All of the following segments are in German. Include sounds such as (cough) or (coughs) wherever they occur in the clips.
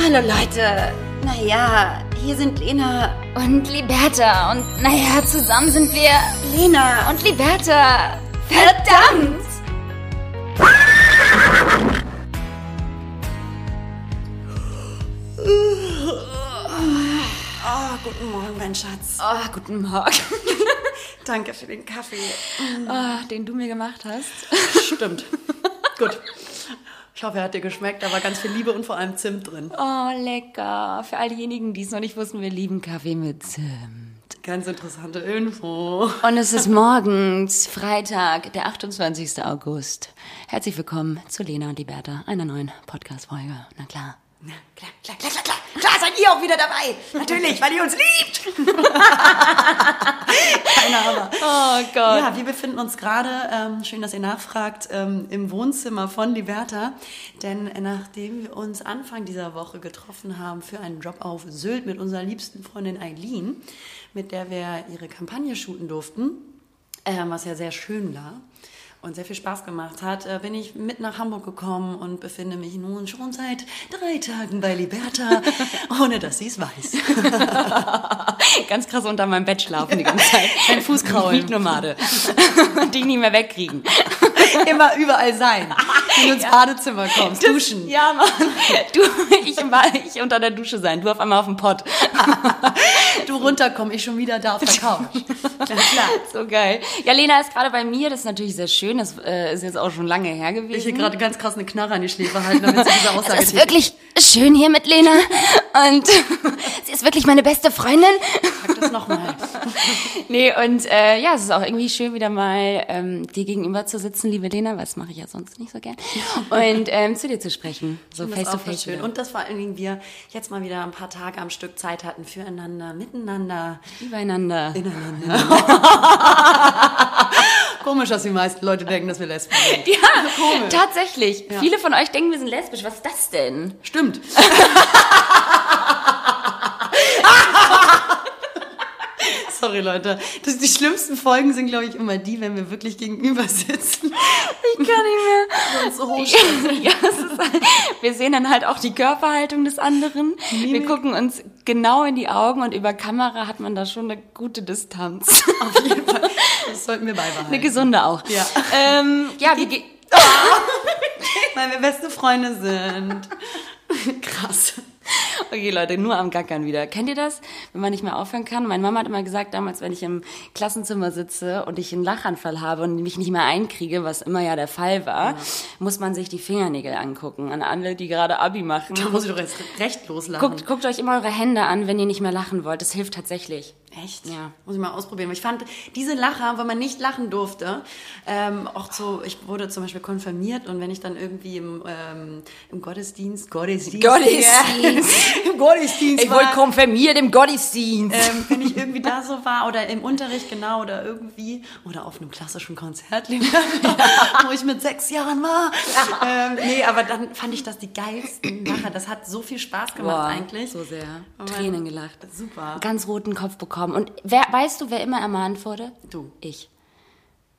Hallo Leute. Naja, hier sind Lena Und Liberta. Und naja, zusammen sind wir Lena und Liberta. Verdammt! Oh, guten Morgen, mein Schatz. Oh, guten Morgen. (laughs) Danke für den Kaffee. Oh, den du mir gemacht hast. Stimmt. Gut. (laughs) Ich hoffe, er hat dir geschmeckt. Da war ganz viel Liebe und vor allem Zimt drin. Oh, lecker. Für all diejenigen, die es noch nicht wussten, wir lieben Kaffee mit Zimt. Ganz interessante Info. Und es ist morgens, Freitag, der 28. August. Herzlich willkommen zu Lena und Liberta, einer neuen Podcast-Folge. Na klar. Na, klar, klar, klar, klar, klar. Klar seid ihr auch wieder dabei. Natürlich, weil ihr uns liebt. (laughs) Keine Ahnung. Oh Gott. Ja, wir befinden uns gerade, ähm, schön, dass ihr nachfragt, ähm, im Wohnzimmer von Liberta. Denn äh, nachdem wir uns Anfang dieser Woche getroffen haben für einen Job auf Sylt mit unserer liebsten Freundin Eileen, mit der wir ihre Kampagne shooten durften, ähm, was ja sehr schön war und sehr viel Spaß gemacht hat, äh, bin ich mit nach Hamburg gekommen und befinde mich nun schon seit drei Tagen bei Liberta, (laughs) ohne dass sie es weiß. (laughs) Ganz krass unter meinem Bett schlafen die ganze Zeit. (laughs) Ein Fußkraulen. Mietnomade. die nicht mehr wegkriegen. Immer überall sein. Wenn du ins Badezimmer kommst, duschen. Ja, Mann. Du, ich, ich unter der Dusche sein, du auf einmal auf dem Pott. Du runterkommen, ich schon wieder da auf der Couch. Ja, klar. So geil. Ja, Lena ist gerade bei mir, das ist natürlich sehr schön, das äh, ist jetzt auch schon lange her Ich gewesen. hier gerade ganz krass eine Knarre an die Schläfe halten, damit sie diese (laughs) Aussage es ist wirklich schön hier mit Lena und (laughs) sie ist wirklich meine beste Freundin. Sag das nochmal. (laughs) Nee, und äh, ja, es ist auch irgendwie schön, wieder mal ähm, dir gegenüber zu sitzen, liebe Lena, weil das mache ich ja sonst nicht so gern. Und ähm, zu dir zu sprechen, so face to face. schön. wieder. Und dass vor allen Dingen wir jetzt mal wieder ein paar Tage am Stück Zeit hatten füreinander, miteinander, Übereinander. ineinander. Komisch, dass die meisten Leute denken, dass wir Lesben sind. (laughs) Ja, tatsächlich. Viele von euch denken, wir sind lesbisch. Was ist das denn? Stimmt. (laughs) Sorry, Leute. Das, die schlimmsten Folgen sind, glaube ich, immer die, wenn wir wirklich gegenüber sitzen. Ich kann nicht Und so hoch mehr. ja, halt, wir sehen dann halt auch die Körperhaltung des anderen. Wir Mimik. gucken uns genau in die Augen und über Kamera hat man da schon eine gute Distanz. Auf jeden Fall. Das sollten wir beibehalten. Eine gesunde auch. Ja. Ähm, ja, wie ge- (laughs) Weil wir beste Freunde sind. Krass. Okay, Leute, nur am Gackern wieder. Kennt ihr das? Wenn man nicht mehr aufhören kann? Meine Mama hat immer gesagt, damals, wenn ich im Klassenzimmer sitze und ich einen Lachanfall habe und mich nicht mehr einkriege, was immer ja der Fall war, muss man sich die Fingernägel angucken. An alle, die gerade Abi machen. Da muss ich doch jetzt recht loslachen. Guckt, guckt euch immer eure Hände an, wenn ihr nicht mehr lachen wollt. Das hilft tatsächlich. Echt? Ja. Muss ich mal ausprobieren. Ich fand diese Lacher, wenn man nicht lachen durfte, ähm, auch so, ich wurde zum Beispiel konfirmiert und wenn ich dann irgendwie im, ähm, im Gottesdienst, Gottesdienst, Gottesdienst. Ja, (laughs) im Gottesdienst war, konfirmiert im Gottesdienst. ähm, wenn ich irgendwie da so war oder im Unterricht genau oder irgendwie oder auf einem klassischen Konzert, (laughs) wo ich mit sechs Jahren war. Ähm, nee, aber dann fand ich das die geilsten Lacher. Das hat so viel Spaß gemacht eigentlich. So sehr. Aber- Tränen gelacht. Super. Ganz roten Kopf bekommen. Und wer, weißt du, wer immer ermahnt wurde? Du. Ich.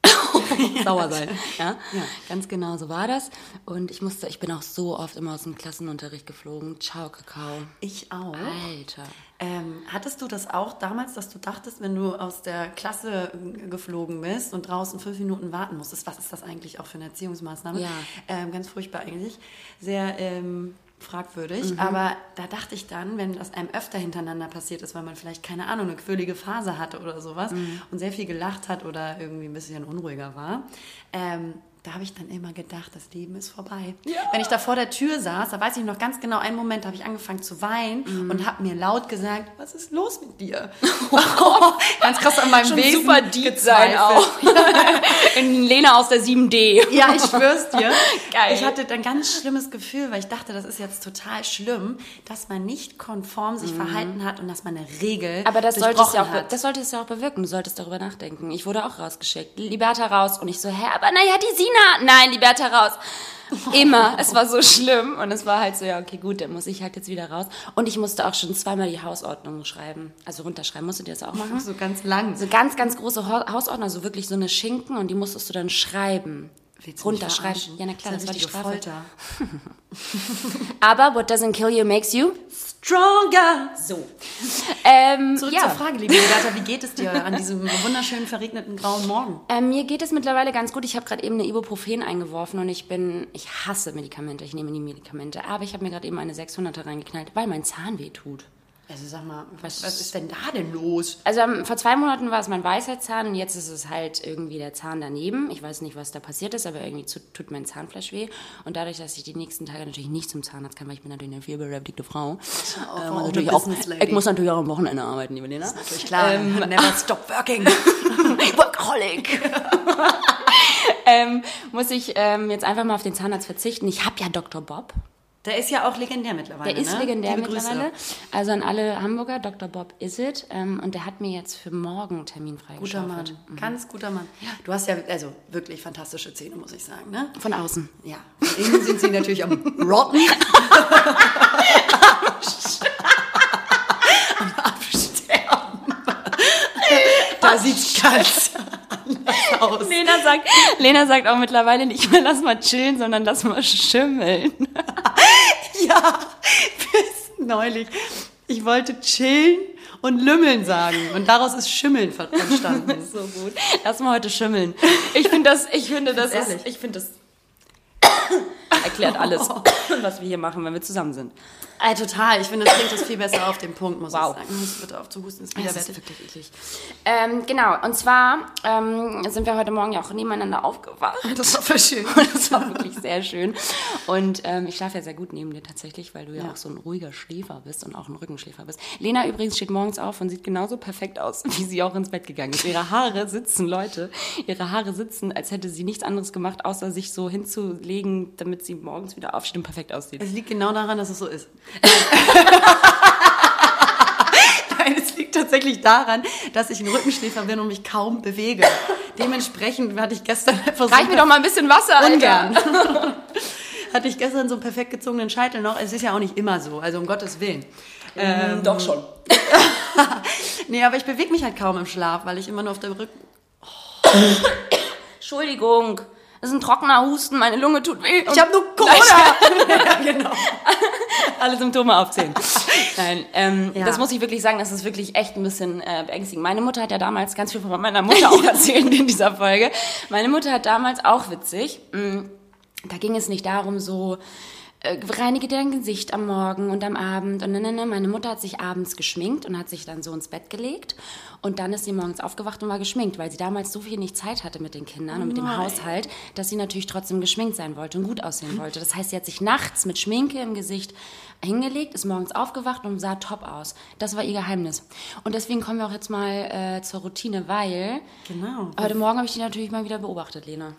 (laughs) Sauer sein. Ja? ganz genau so war das. Und ich musste, ich bin auch so oft immer aus dem Klassenunterricht geflogen. Ciao, Kakao. Ich auch. Alter. Ähm, hattest du das auch damals, dass du dachtest, wenn du aus der Klasse äh, geflogen bist und draußen fünf Minuten warten musstest, was ist das eigentlich auch für eine Erziehungsmaßnahme? Ja. Ähm, ganz furchtbar eigentlich. Sehr ähm, fragwürdig. Mhm. Aber da dachte ich dann, wenn das einem öfter hintereinander passiert ist, weil man vielleicht, keine Ahnung, eine quirlige Phase hatte oder sowas Mhm. und sehr viel gelacht hat oder irgendwie ein bisschen unruhiger war, ähm, da habe ich dann immer gedacht, das Leben ist vorbei. Wenn ich da vor der Tür saß, da weiß ich noch ganz genau, einen Moment habe ich angefangen zu weinen Mhm. und habe mir laut gesagt, was ist los mit dir? (laughs) ganz krass an meinem Schon Wesen super deep sein auch. (laughs) In Lena aus der 7D. Ja, ich schwör's dir. (laughs) Geil. Ich hatte ein ganz schlimmes Gefühl, weil ich dachte, das ist jetzt total schlimm, dass man nicht konform sich verhalten hat und dass man eine Regel. Aber das sollte, es ja auch, hat. das sollte es ja auch bewirken. Du solltest darüber nachdenken. Ich wurde auch rausgeschickt. Liberta raus. Und ich so, hä, aber naja, die Sina. Nein, Liberta raus. Immer. Es war so schlimm. Und es war halt so, ja, okay, gut, dann muss ich halt jetzt wieder raus. Und ich musste auch schon zweimal die Hausordnung schreiben. Also runterschreiben. Musstet ihr das auch machen? so ganz lang. So ganz, ganz große Ha- Hausordnung, also wirklich so eine Schinken. Und die musstest du dann schreiben. Runterschreiben. Ja, na klar, das, das, ist war die Strafe. Folter. (laughs) Aber what doesn't kill you makes you Stronger! so. Ähm, Zurück ja. zur Frage, liebe Beata, wie geht es dir an diesem wunderschönen verregneten grauen Morgen? Ähm, mir geht es mittlerweile ganz gut. Ich habe gerade eben eine Ibuprofen eingeworfen und ich bin, ich hasse Medikamente. Ich nehme nie Medikamente. Aber ich habe mir gerade eben eine 600er reingeknallt, weil mein Zahn weh tut. Also sag mal, was, was ist denn da denn los? Also ähm, vor zwei Monaten war es mein Weisheitszahn und jetzt ist es halt irgendwie der Zahn daneben. Ich weiß nicht, was da passiert ist, aber irgendwie tut mein Zahnfleisch weh. Und dadurch, dass ich die nächsten Tage natürlich nicht zum Zahnarzt kann, weil ich bin natürlich eine vielberechtigte Frau. Auch ähm, natürlich auch, ich muss natürlich auch am Wochenende arbeiten, liebe Lena. Natürlich klar, never stop working. (laughs) Workaholic. (laughs) ähm, muss ich ähm, jetzt einfach mal auf den Zahnarzt verzichten. Ich habe ja Dr. Bob. Der ist ja auch legendär mittlerweile. Der ist ne? legendär Liebe Grüße. mittlerweile. Also an alle Hamburger, Dr. Bob is it. Ähm, und der hat mir jetzt für morgen einen Termin Guter freigeschaufelt. Mann, ganz guter Mann. Du hast ja also wirklich fantastische Zähne, muss ich sagen. Ne? Von außen. Ja, von innen sind sie natürlich am Rotten. (laughs) am Absterben. Da sieht's ganz anders aus. Lena sagt, Lena sagt auch mittlerweile nicht mehr, lass mal chillen, sondern lass mal schimmeln. (laughs) Ja, bis neulich. Ich wollte chillen und lümmeln sagen. Und daraus ist Schimmeln entstanden. (laughs) So gut. Lass mal heute schimmeln. Ich finde das, ich finde das, ist, ich finde das (coughs) erklärt alles, (coughs) was wir hier machen, wenn wir zusammen sind. Ey, total. Ich finde, das bringt es viel besser auf den Punkt, muss Wow. ich sagen. Du bitte auf zu husten, ist Das ist wirklich eklig. Ähm, genau, und zwar ähm, sind wir heute Morgen ja auch nebeneinander aufgewacht. (laughs) Das war voll schön. (laughs) Das war wirklich sehr schön. Und ähm, ich schlafe ja sehr gut neben dir tatsächlich, weil du ja, Ja. auch so ein ruhiger Schläfer bist und auch ein Rückenschläfer bist. Lena übrigens steht morgens auf und sieht genauso perfekt aus, (laughs) wie sie auch ins Bett gegangen ist. Ihre Haare sitzen, Leute, ihre Haare sitzen, als hätte sie nichts anderes gemacht, außer sich so hinzulegen, damit sie morgens wieder aufsteht und perfekt aussieht. Es liegt genau daran, dass es so ist. (laughs) Nein, es liegt tatsächlich daran, dass ich ein Rückenschläfer bin und mich kaum bewege. Dementsprechend hatte ich gestern (laughs) so Reich mir doch mal ein bisschen Wasser, ungern. (laughs) hatte ich gestern so einen perfekt gezogenen Scheitel noch. Es ist ja auch nicht immer so, also um Gottes Willen. Ähm, doch schon. Nee, aber ich bewege mich halt kaum im Schlaf, weil ich immer nur auf der Rücken... (coughs) Entschuldigung. Das ist ein trockener Husten, meine Lunge tut weh. Ich habe nur Corona! (laughs) ja, genau. (laughs) alle Symptome aufzählen. Nein, ähm, Ja. das muss ich wirklich sagen, das ist wirklich echt ein bisschen äh, beängstigend. Meine Mutter hat ja damals ganz viel von meiner Mutter auch (laughs) erzählt in dieser Folge. Meine Mutter hat damals auch witzig. mh, Da ging es nicht darum, so reinige dein Gesicht am Morgen und am Abend und ne, ne, ne. Meine Mutter hat sich abends geschminkt und hat sich dann so ins Bett gelegt und dann ist sie morgens aufgewacht und war geschminkt, weil sie damals so viel nicht Zeit hatte mit den Kindern und mit dem Nein. Haushalt, dass sie natürlich trotzdem geschminkt sein wollte und gut aussehen wollte. Das heißt, sie hat sich nachts mit Schminke im Gesicht hingelegt, ist morgens aufgewacht und sah top aus. Das war ihr Geheimnis. Und deswegen kommen wir auch jetzt mal äh, zur Routine, weil Genau. heute Morgen habe ich die natürlich mal wieder beobachtet, Lena.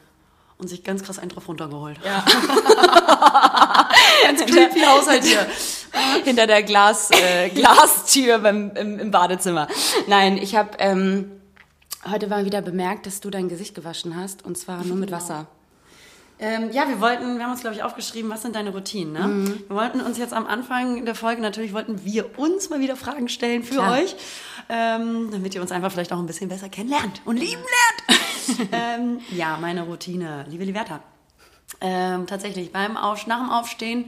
Und sich ganz krass einen drauf runtergeholt. Ja. (laughs) Ganz creepy Haushalt hier. (laughs) hinter der Glas, äh, Glastür beim, im, im Badezimmer. Nein, ich habe ähm, heute mal wieder bemerkt, dass du dein Gesicht gewaschen hast und zwar nur mit Wasser. Ähm, ja, wir wollten, wir haben uns, glaube ich, aufgeschrieben, was sind deine Routinen, ne? Mhm. Wir wollten uns jetzt am Anfang der Folge, natürlich wollten wir uns mal wieder Fragen stellen für Klar. euch, ähm, damit ihr uns einfach vielleicht auch ein bisschen besser kennenlernt und lieben lernt. (laughs) ähm, ja, meine Routine, liebe Liberta. Ähm, tatsächlich, beim Auf, nach dem Aufstehen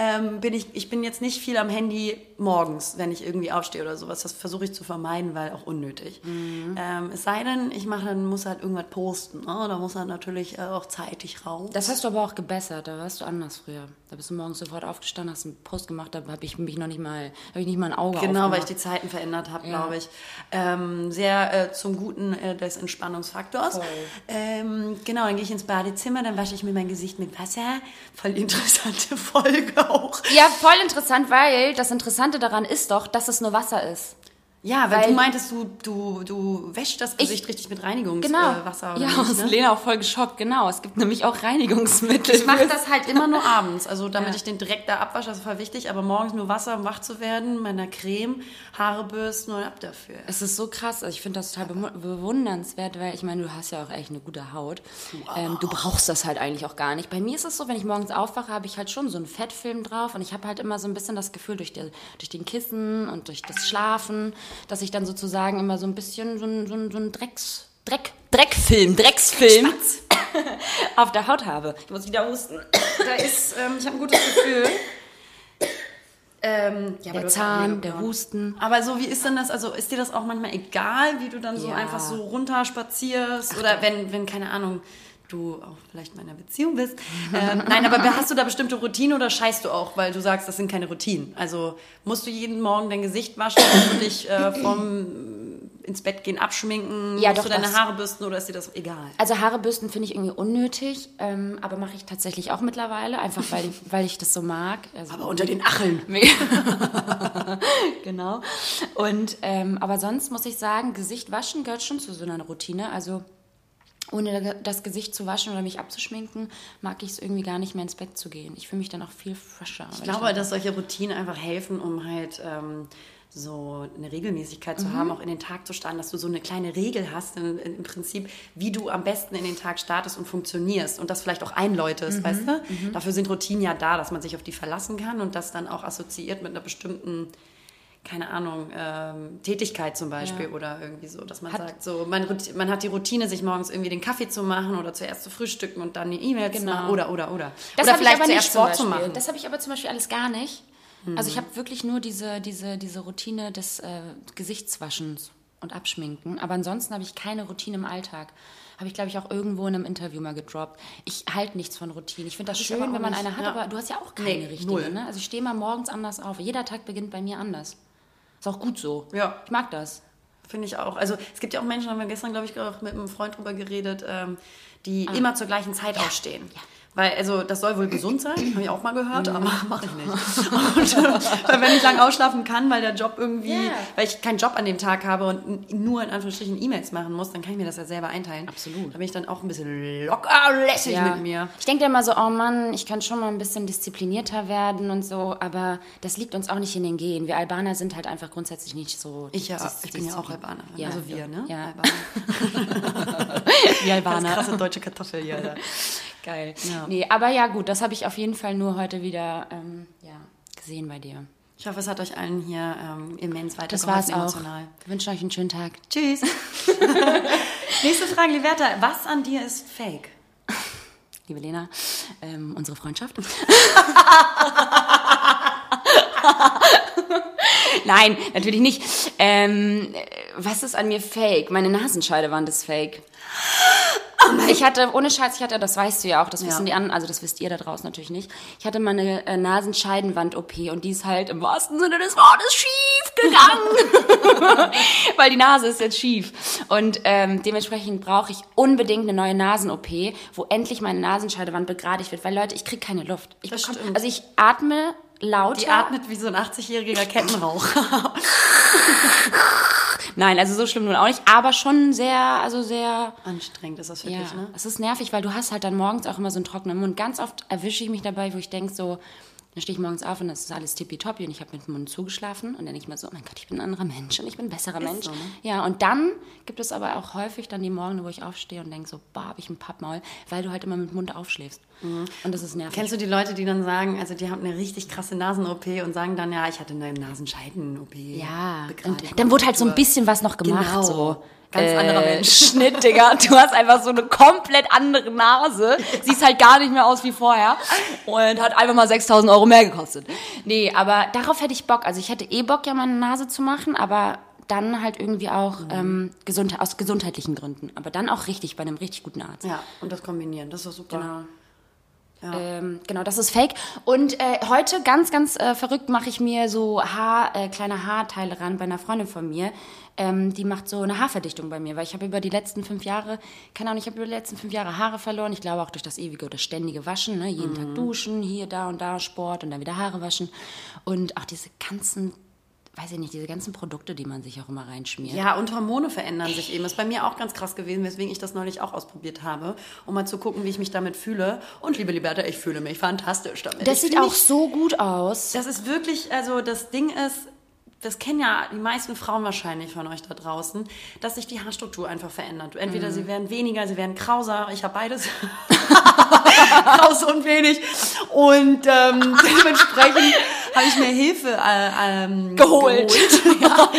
ähm, bin ich, ich bin jetzt nicht viel am Handy morgens, wenn ich irgendwie aufstehe oder sowas. Das versuche ich zu vermeiden, weil auch unnötig. Ähm, es sei denn, ich mache dann, muss halt irgendwas posten. Ne? Da muss er natürlich äh, auch zeitig raus. Das hast du aber auch gebessert, da warst du anders früher. Da bist du morgens sofort aufgestanden, hast einen Post gemacht, da habe ich mich noch nicht mal, habe ich nicht mal ein Auge Genau, weil ich die Zeiten verändert habe, Ja. glaube ich. Ähm, sehr äh, zum Guten äh, des Entspannungsfaktors. Ähm, genau, dann gehe ich ins Badezimmer, dann wasche ich mir mein Gesicht mit Wasser. Voll interessante (laughs) Folge (laughs) auch. Ja, voll interessant, weil das Interessante daran ist doch, dass es nur Wasser ist. Ja, weil, Weil- du meintest, du, du, du wäschst das Gesicht richtig mit Reinigungswasser. Genau. Äh, ja, ist ne? Lena auch voll geschockt, genau. Es gibt nämlich auch Reinigungsmittel. Ich mache das halt immer nur (laughs) abends, also damit Ja. ich den direkt da abwasche, das ist voll wichtig, aber morgens nur Wasser, um wach zu werden, meiner Creme, Haare bürsten und ab dafür. Es ist so krass, also ich finde das total bewun- bewundernswert, weil ich meine, du hast ja auch echt eine gute Haut. Ähm, du brauchst das halt eigentlich auch gar nicht. Bei mir ist es so, wenn ich morgens aufwache, habe ich halt schon so einen Fettfilm drauf und ich habe halt immer so ein bisschen das Gefühl durch, die, durch den Kissen und durch das Schlafen, dass ich dann sozusagen immer so ein bisschen so ein, so ein, so ein Drecks, Dreck, Dreckfilm, Drecksfilm. auf der Haut habe. Ich muss wieder husten. Da ist, ähm, ich habe ein gutes Gefühl. Ähm, ja, Der Zahn, der. Husten. Aber so, wie ist denn das? Also ist dir das auch manchmal egal, wie du dann so Ja. einfach so runterspazierst? Oder wenn, wenn, keine Ahnung, du auch vielleicht in einer Beziehung bist. Ähm, nein, aber hast du da bestimmte Routinen oder scheißt du auch, weil du sagst, das sind keine Routinen? Also musst du jeden Morgen dein Gesicht waschen, du dich äh, vom ins Bett gehen abschminken, Ja, musst doch, du deine Haare bürsten oder ist dir das egal? Also Haare bürsten finde ich irgendwie unnötig, ähm, aber mache ich tatsächlich auch mittlerweile, einfach weil ich, weil ich das so mag. Also, Aber unter den Acheln. (laughs) genau. Und ähm, aber sonst muss ich sagen, Gesicht waschen gehört schon zu so einer Routine. Also ohne das Gesicht zu waschen oder mich abzuschminken, mag ich es irgendwie gar nicht mehr ins Bett zu gehen. Ich fühle mich dann auch viel frischer. Ich glaube, dass solche Routinen einfach helfen, um halt ähm, so eine Regelmäßigkeit zu haben, auch in den Tag zu starten, dass du so eine kleine Regel hast, in, in, im Prinzip, wie du am besten in den Tag startest und funktionierst und das vielleicht auch einläutest, weißt du? Dafür sind Routinen ja da, dass man sich auf die verlassen kann und das dann auch assoziiert mit einer bestimmten keine Ahnung, ähm, Tätigkeit zum Beispiel Ja. oder irgendwie so, dass man Hat- sagt, so man, man hat die Routine, sich morgens irgendwie den Kaffee zu machen oder zuerst zu frühstücken und dann die E-Mails zu Genau. machen oder, oder, oder. Das oder habe ich aber nicht Sport zu machen. Das habe ich aber zum Beispiel alles gar nicht. Also ich habe wirklich nur diese, diese, diese Routine des äh, Gesichtswaschens und Abschminken. Aber ansonsten habe ich keine Routine im Alltag. Habe ich, glaube ich, auch irgendwo in einem Interview mal gedroppt. Ich halte nichts von Routine. Ich finde das ich schön, wenn man nicht. eine hat, Ja. aber du hast ja auch keine Nee, richtige. Ne? Also ich stehe mal morgens anders auf. Jeder Tag beginnt bei mir anders. Ist auch gut so. Ja. Ich mag das. Finde ich auch. Also es gibt ja auch Menschen, haben wir gestern, glaube ich, auch mit einem Freund drüber geredet, ähm, die immer zur gleichen Zeit aufstehen. Ah. ja. Weil, also das soll wohl gesund sein, habe ich auch mal gehört, aber mache ich nicht. (laughs) Und, äh, weil wenn ich lang ausschlafen kann, weil der Job irgendwie, Ja. weil ich keinen Job an dem Tag habe und nur in Anführungsstrichen E-Mails machen muss, dann kann ich mir das ja selber einteilen. Absolut. Da bin ich dann auch ein bisschen locker lässig mit mir. Ich denke immer so, oh Mann, ich kann schon mal ein bisschen disziplinierter werden und so, aber das liegt uns auch nicht in den Genen. Wir Albaner sind halt einfach grundsätzlich nicht so. Ich ja, ich bin ja auch disziplin- Albanerin. Ja, also wir, ne? Ja, Albaner. (laughs) (laughs) wir Albaner. Krasse deutsche Kartoffel hier, Alter. Geil. Ja. Nee, aber ja, gut, das habe ich auf jeden Fall nur heute wieder ähm, ja, gesehen bei dir. Ich hoffe, es hat euch allen hier ähm, immens Das war es weitergeholfen auch. emotional. Wir wünschen euch einen schönen Tag. Tschüss. (laughs) Nächste Frage, Liberta. Was an dir ist fake? Liebe Lena, ähm, unsere Freundschaft. (laughs) Nein, natürlich nicht. Ähm, was ist an mir fake? Meine Nasenscheidewand ist fake. Ich hatte, ohne Scheiß, ich hatte, das weißt du ja auch, das wissen Ja. die anderen, also das wisst ihr da draußen natürlich nicht. Ich hatte mal eine äh, Nasenscheidenwand-OP und die ist halt im wahrsten Sinne des Wortes schief gegangen. (laughs) Weil die Nase ist jetzt schief. Und ähm, dementsprechend brauche ich unbedingt eine neue Nasen-OP, wo endlich meine Nasenscheidewand begradigt wird. Weil Leute, ich kriege keine Luft. Ich bekomm, also ich atme lauter. Die atmet wie so ein 80-jähriger Kettenraucher. (laughs) Nein, also so schlimm nun auch nicht, aber schon sehr, also sehr Anstrengend ist das Ja, wirklich, ne? es ist nervig, weil du hast halt dann morgens auch immer so einen trockenen Mund. Ganz oft erwische ich mich dabei, wo ich denke so, dann stehe ich morgens auf und das ist alles tippitoppi und ich habe mit dem Mund zugeschlafen und dann denke ich mir so, oh mein Gott, ich bin ein anderer Mensch und ich bin ein besserer Mensch. so, ne? Ja, und dann gibt es aber auch häufig dann die Morgen, wo ich aufstehe und denke so, boah, habe ich ein Pappmaul, weil du halt immer mit dem Mund aufschläfst. Und das ist nervig. Kennst du die Leute, die dann sagen, also die haben eine richtig krasse Nasen-OP und sagen dann, ja, ich hatte eine Nasenscheiden-OP. Ja, und dann wurde halt so ein bisschen was noch gemacht. Genau. So. Äh, Ganz anderer Mensch. (laughs) Schnitt, Digga. Du hast einfach so eine komplett andere Nase. Siehst halt gar nicht mehr aus wie vorher. Und hat einfach mal 6000 Euro mehr gekostet. Nee, aber darauf hätte ich Bock. Also ich hätte eh Bock, ja meine Nase zu machen, aber dann halt irgendwie auch Mhm. ähm, gesund, aus gesundheitlichen Gründen. Aber dann auch richtig, bei einem richtig guten Arzt. Ja, und das kombinieren, das ist doch super. Genau. Ja. Ähm, genau, das ist fake. Und äh, heute ganz, ganz äh, verrückt mache ich mir so Haar, äh, kleine Haarteile ran bei einer Freundin von mir. Ähm, die macht so eine Haarverdichtung bei mir, weil ich habe über die letzten fünf Jahre, keine Ahnung, ich habe über die letzten fünf Jahre Haare verloren. Ich glaube auch durch das ewige oder ständige Waschen, ne? jeden Tag duschen, hier, da und da Sport und dann wieder Haare waschen. Und auch diese ganzen, weiß ich nicht, diese ganzen Produkte, die man sich auch immer reinschmiert. Ja, und Hormone verändern sich eben. Ist bei mir auch ganz krass gewesen, weswegen ich das neulich auch ausprobiert habe, um mal zu gucken, wie ich mich damit fühle. Und liebe Liberta, ich fühle mich fantastisch damit. Das ich sieht auch mich so gut aus. Das ist wirklich, also das Ding ist, das kennen ja die meisten Frauen wahrscheinlich von euch da draußen, dass sich die Haarstruktur einfach verändert. Entweder sie werden weniger, sie werden krauser. Ich habe beides. (laughs) Kraus und wenig. Und ähm, (laughs) dementsprechend habe ich mir Hilfe äh, ähm, Geholt. (laughs) ja,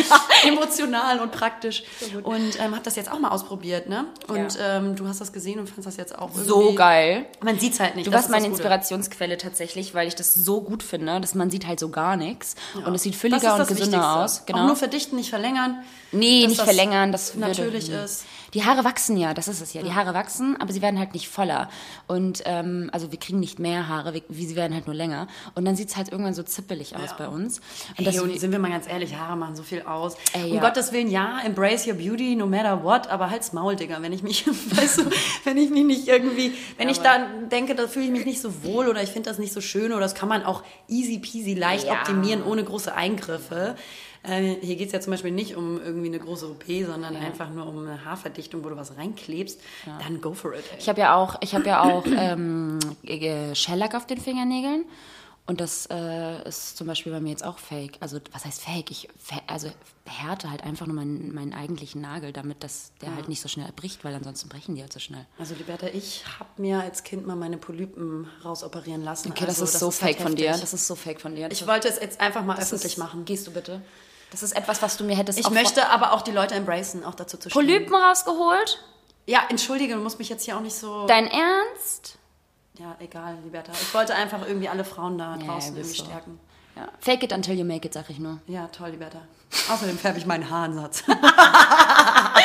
emotional und praktisch. Und ähm, habe das jetzt auch mal ausprobiert, ne? Und Ja. ähm, du hast das gesehen und fandst das jetzt auch So irgendwie- geil. Man sieht's halt nicht. Du warst meine. Inspirationsquelle tatsächlich, weil ich das so gut finde, dass man sieht halt so gar nichts und es sieht fülliger und gesünder Wichtigste. aus. Genau. Auch nur verdichten, nicht verlängern. Nee, nicht verlängern, das würde- natürlich nee. ist. Die Haare wachsen ja, das ist es ja. Die Haare wachsen, aber sie werden halt nicht voller. Und ähm, also wir kriegen nicht mehr Haare, wie, sie werden halt nur länger. Und dann sieht's halt irgendwann so zippelig aus bei uns. Und Ey, und sind wir mal ganz ehrlich, Haare machen so viel aus. Ey, um ja. Gottes Willen, ja, embrace your beauty, no matter what, aber halt's Maul, Digga. Wenn ich mich, (laughs) weißt du, wenn ich mich nicht irgendwie, wenn ich dann denke, da fühle ich mich nicht so wohl oder ich finde das nicht so schön oder das kann man auch easy peasy leicht Ja. optimieren, ohne große Eingriffe. Äh, hier geht's ja zum Beispiel nicht um irgendwie eine große OP, sondern einfach nur um eine Haarverdichtung, wo du was reinklebst. Dann go for it, ey. ich habe ja auch, ich habe ja auch ähm, äh, Shellack auf den Fingernägeln. Und das äh, ist zum Beispiel bei mir jetzt auch fake. Also, was heißt fake? Ich also härte halt einfach nur meinen, meinen eigentlichen Nagel, damit das, der halt nicht so schnell bricht, weil ansonsten brechen die halt so schnell. Also Liberta, ich habe mir als Kind mal meine Polypen rausoperieren lassen. Okay, also, das ist so fake halt von dir. Das ist so fake von dir. Ich wollte es jetzt einfach mal Das öffentlich ist, machen. Gehst du bitte? Das ist etwas, was du mir hättest Ich auch möchte aber auch die Leute embracen, auch dazu zu stehen. Polypen rausgeholt? Ja, entschuldige, du musst mich jetzt hier auch nicht so... Dein Ernst? ja, egal, Liberta. Ich wollte einfach irgendwie alle Frauen da Ja, draußen irgendwie so. stärken. Ja. Fake it until you make it, sag ich nur. Ja, toll, Liberta. Außerdem färbe ich meinen Haaransatz. (laughs)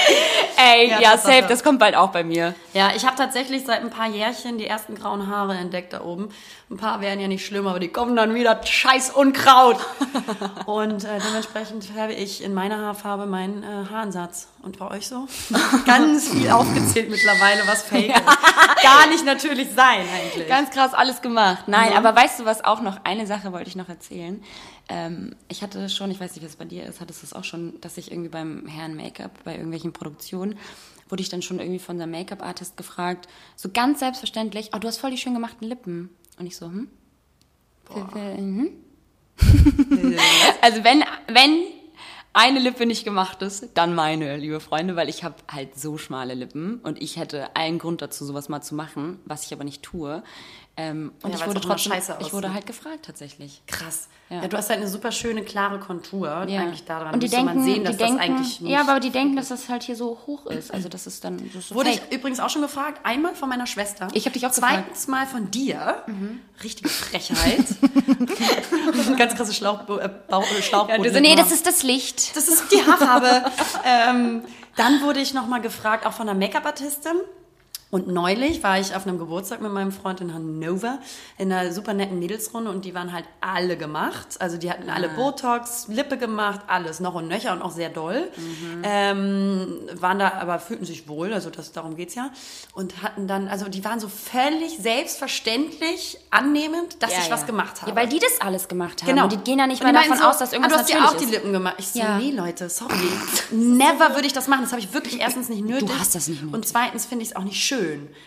(laughs) Ey, Ja, ja, safe, das kommt bald auch bei mir. ja, ich habe tatsächlich seit ein paar Jährchen die ersten grauen Haare entdeckt da oben. Ein paar wären ja nicht schlimm, aber die kommen dann wieder scheiß Unkraut. (laughs) Und äh, dementsprechend färbe ich in meiner Haarfarbe meinen äh, Haaransatz. Und bei euch so? (laughs) Ganz viel aufgezählt mittlerweile, was fake ist. Gar nicht natürlich sein eigentlich. Ganz krass alles gemacht. Nein, Mhm. aber weißt du was auch noch? Eine Sache wollte ich noch erzählen. Ähm, ich hatte schon, ich weiß nicht, was es bei dir ist, hattest du es auch schon, dass ich irgendwie beim Herrn Make-up, bei irgendwelchen Produktionen, wurde ich dann schon irgendwie von der Make-up-Artist gefragt, so ganz selbstverständlich, oh, du hast voll die schön gemachten Lippen. Und ich so, hm? Mhm. (laughs) Also wenn, wenn eine Lippe nicht gemacht ist, dann meine, liebe Freunde, weil ich habe halt so schmale Lippen und ich hätte allen Grund dazu, sowas mal zu machen, was ich aber nicht tue. Ähm, und Ja, ich wurde trotzdem, scheiße ich wurde aussieht. halt gefragt tatsächlich. Krass. Ja. Ja. du hast halt eine super schöne, klare Kontur. Ja. Eigentlich daran und die denken, man sehen, dass die denken, das eigentlich nicht... ja, aber die denken, dass das halt hier so hoch ist. Also das ist dann das ist so Wurde fake. ich übrigens auch schon gefragt, einmal von meiner Schwester. Ich hab dich auch gefragt. Mhm. Zweitens mal von dir. Richtige Frechheit. (laughs) (laughs) Ganz krasse Schlauch, äh, Bauch, äh, ja, so, nee, das ist das Licht. Das ist die Haarfarbe. ähm, dann wurde ich noch mal gefragt, auch von einer Make-up-Artistin. Und neulich war ich auf einem Geburtstag mit meinem Freund in Hannover in einer super netten Mädelsrunde und die waren halt alle gemacht. Also die hatten alle Botox, Lippe gemacht, alles noch und nöcher und auch sehr doll. Ähm, waren da, aber fühlten sich wohl, also das, darum geht's ja. Und hatten dann, also die waren so völlig selbstverständlich annehmend, dass Ja, ich ja. was gemacht habe. Ja, weil die das alles gemacht haben. Genau. Und die gehen ja nicht mal davon so, aus, dass irgendwas ah, du hast dir natürlich auch die ist. Lippen gemacht. Ich so, Ja. nee, Leute, sorry. Never würde ich das machen. Das habe ich wirklich erstens nicht nötig. Du hast das nicht nötig. Und zweitens finde ich es auch nicht schön.